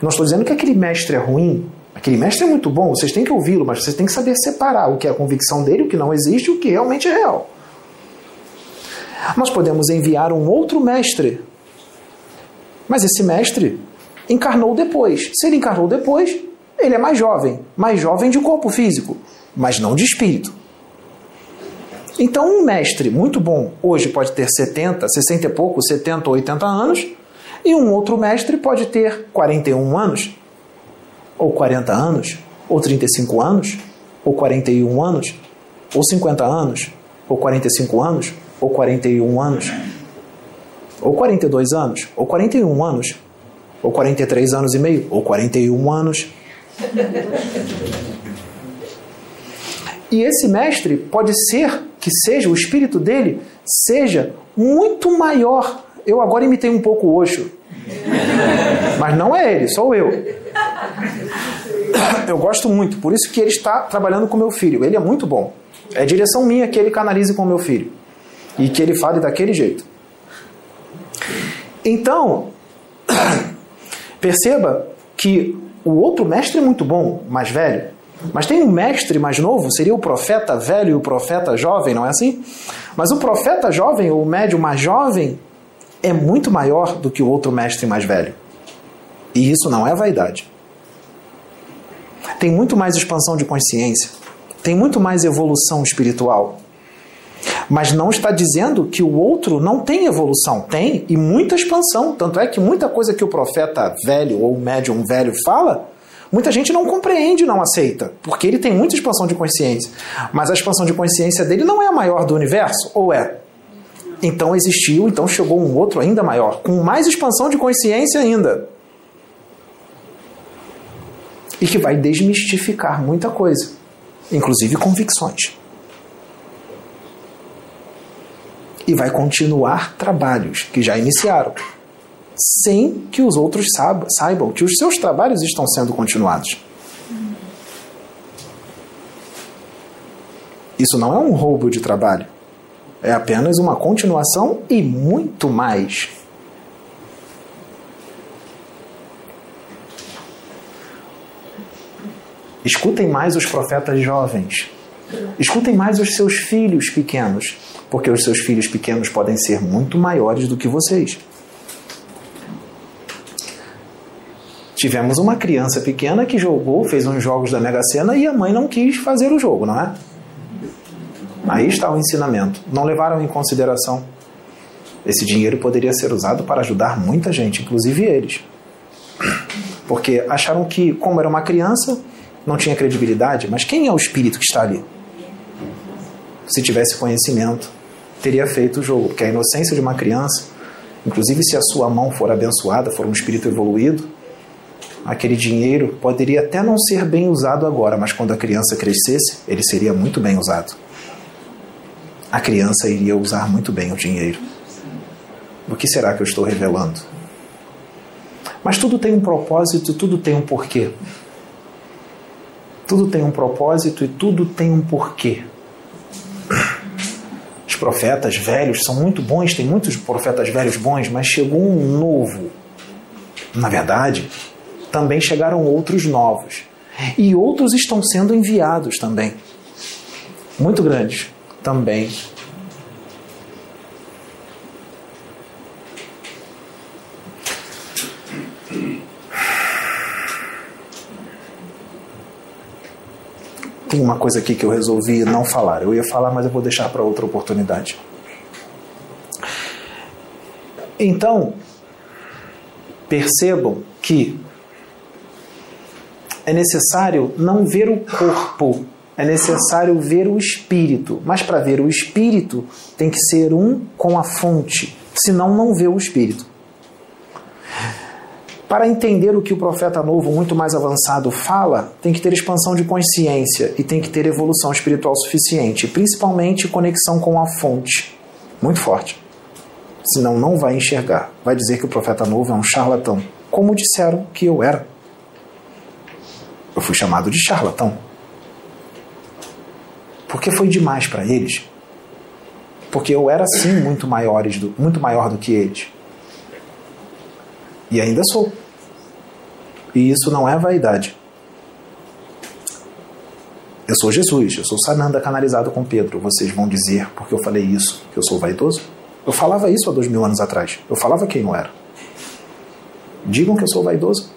Não estou dizendo que aquele mestre é ruim, aquele mestre é muito bom, vocês têm que ouvi-lo, mas vocês têm que saber separar o que é a convicção dele, o que não existe o que realmente é real. Nós podemos enviar um outro mestre. Mas esse mestre encarnou depois. Se ele encarnou depois, ele é mais jovem, mais jovem de corpo físico, mas não de espírito. Então, um mestre muito bom hoje pode ter 70, 60 e pouco, 70 ou 80 anos, e um outro mestre pode ter 41 anos, ou 40 anos, ou 35 anos, ou 41 anos, ou 50 anos, ou 45 anos, ou 41 anos, ou 42 anos, ou 41 anos, ou 43 anos e meio, ou 41 anos. E esse mestre pode ser que seja, o espírito dele seja muito maior. Eu agora imitei um pouco o Osho. Mas não é ele, sou eu. Eu gosto muito, por isso que ele está trabalhando com meu filho. Ele é muito bom. É direção minha que ele canalize com meu filho e que ele fale daquele jeito. Então, perceba que o outro mestre é muito bom, mais velho, mas tem um mestre mais novo, seria o profeta velho e o profeta jovem, não é assim? Mas o profeta jovem, ou o médium mais jovem, é muito maior do que o outro mestre mais velho. E isso não é vaidade. Tem muito mais expansão de consciência, tem muito mais evolução espiritual. Mas não está dizendo que o outro não tem evolução. Tem, e muita expansão. Tanto é que muita coisa que o profeta velho ou médium velho fala, muita gente não compreende, não aceita, porque ele tem muita expansão de consciência. Mas a expansão de consciência dele não é a maior do universo, ou é? Então existiu, então chegou um outro ainda maior, com mais expansão de consciência ainda. E que vai desmistificar muita coisa, inclusive convicções. E vai continuar trabalhos que já iniciaram, sem que os outros saibam que os seus trabalhos estão sendo continuados. Isso não é um roubo de trabalho. É apenas uma continuação e muito mais. Escutem mais os profetas jovens. Escutem mais os seus filhos pequenos, porque os seus filhos pequenos podem ser muito maiores do que vocês. Tivemos uma criança pequena que jogou, fez uns jogos da Mega Sena e a mãe não quis fazer o jogo, não é? Aí está o ensinamento. Não levaram em consideração. Esse dinheiro poderia ser usado para ajudar muita gente, inclusive eles. Porque acharam que, como era uma criança, não tinha credibilidade. Mas quem é o espírito que está ali? Se tivesse conhecimento, teria feito o jogo. Porque a inocência de uma criança, inclusive se a sua mão for abençoada, for um espírito evoluído, aquele dinheiro poderia até não ser bem usado agora, mas quando a criança crescesse, ele seria muito bem usado a criança iria usar muito bem o dinheiro. O que será que eu estou revelando? Mas tudo tem um propósito, tudo tem um porquê. Tudo tem um propósito e tudo tem um porquê. Profetas velhos são muito bons, tem muitos profetas velhos bons, mas chegou um novo. Na verdade, também chegaram outros novos. E outros estão sendo enviados também. Muito grandes também. Tem uma coisa aqui que eu resolvi não falar. Eu ia falar, mas eu vou deixar para outra oportunidade. Então, percebam que é necessário não ver o corpo é necessário ver o espírito. Mas para ver o espírito, tem que ser um com a fonte, senão não vê o espírito. Para entender o que o profeta novo, muito mais avançado, fala, tem que ter expansão de consciência e tem que ter evolução espiritual suficiente, principalmente conexão com a fonte. Muito forte. Senão não vai enxergar. Vai dizer que o profeta novo é um charlatão, como disseram que eu era. Eu fui chamado de charlatão. Porque foi demais para eles. Porque eu era sim muito, maiores do, muito maior do que eles. E ainda sou. E isso não é vaidade. Eu sou Jesus, eu sou Sananda canalizado com Pedro. Vocês vão dizer, porque eu falei isso, que eu sou vaidoso? Eu falava isso há dois mil anos atrás. Eu falava quem eu era. Digam que eu sou vaidoso.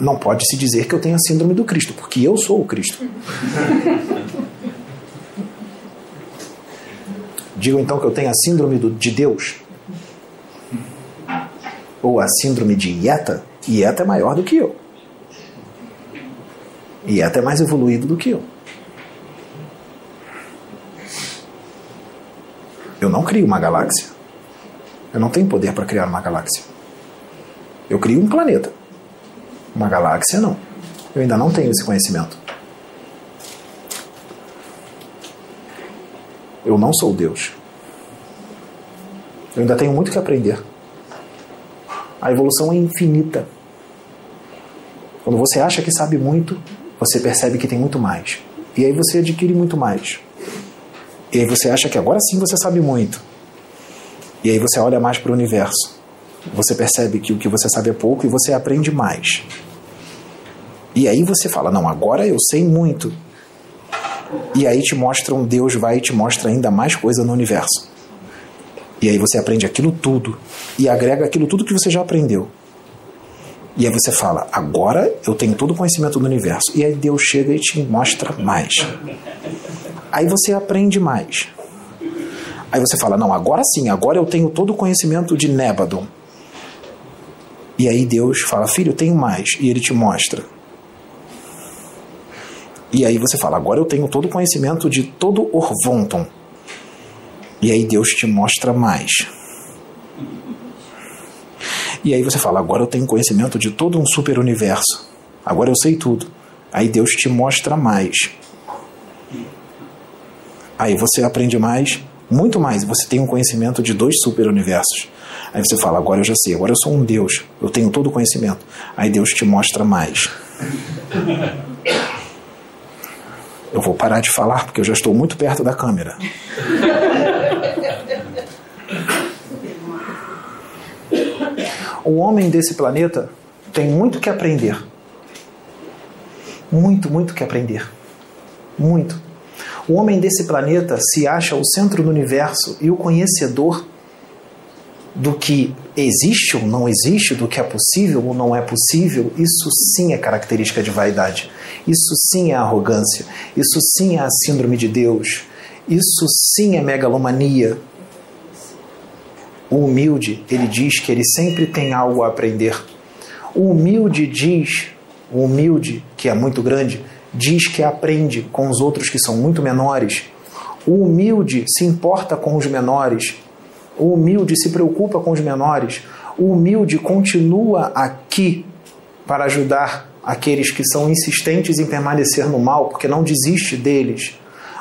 não pode se dizer que eu tenho a síndrome do Cristo, porque eu sou o Cristo. Digo então que eu tenho a síndrome do, de Deus. Ou a síndrome de Ieta. Ieta é maior do que eu. Ieta é mais evoluído do que eu. Eu não crio uma galáxia. Eu não tenho poder para criar uma galáxia. Eu crio um planeta. Uma galáxia, não. Eu ainda não tenho esse conhecimento. Eu não sou Deus. Eu ainda tenho muito que aprender. A evolução é infinita. Quando você acha que sabe muito, você percebe que tem muito mais. E aí você adquire muito mais. E aí você acha que agora sim você sabe muito. E aí você olha mais para o universo. Você percebe que o que você sabe é pouco e você aprende mais. E aí você fala: Não, agora eu sei muito. E aí te mostra um Deus, vai e te mostra ainda mais coisa no universo. E aí você aprende aquilo tudo e agrega aquilo tudo que você já aprendeu. E aí você fala: Agora eu tenho todo o conhecimento do universo. E aí Deus chega e te mostra mais. Aí você aprende mais. Aí você fala: Não, agora sim, agora eu tenho todo o conhecimento de Nebadon. E aí Deus fala: Filho, eu tenho mais. E ele te mostra. E aí você fala: Agora eu tenho todo o conhecimento de todo Orvonton. E aí Deus te mostra mais. E aí você fala: agora eu tenho conhecimento de todo um super universo. Agora eu sei tudo. Aí Deus te mostra mais. Aí você aprende mais, muito mais. Você tem um conhecimento de dois super universos. Aí você fala: agora eu já sei, agora eu sou um Deus. Eu tenho todo o conhecimento. Aí Deus te mostra mais. Eu vou parar de falar porque eu já estou muito perto da câmera. O homem desse planeta tem muito que aprender. Muito, muito que aprender. Muito. O homem desse planeta se acha o centro do universo e o conhecedor do que existe ou não existe, do que é possível ou não é possível, isso sim é característica de vaidade. Isso sim é arrogância. Isso sim é a síndrome de Deus. Isso sim é megalomania. O humilde, ele diz que ele sempre tem algo a aprender. O humilde diz, o humilde, que é muito grande, diz que aprende com os outros que são muito menores. O humilde se importa com os menores. O humilde se preocupa com os menores. O humilde continua aqui para ajudar aqueles que são insistentes em permanecer no mal, porque não desiste deles.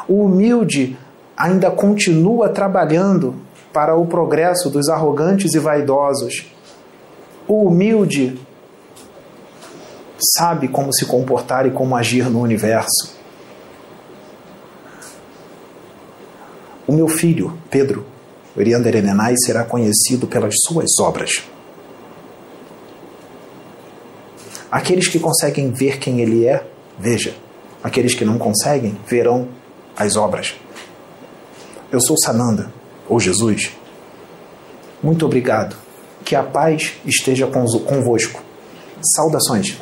O humilde ainda continua trabalhando para o progresso dos arrogantes e vaidosos. O humilde sabe como se comportar e como agir no universo. O meu filho, Pedro, Uriander Enenai, será conhecido pelas suas obras. Aqueles que conseguem ver quem ele é, veja. Aqueles que não conseguem, verão as obras. Eu sou Sananda, ou Jesus. Muito obrigado. Que a paz esteja convosco. Saudações.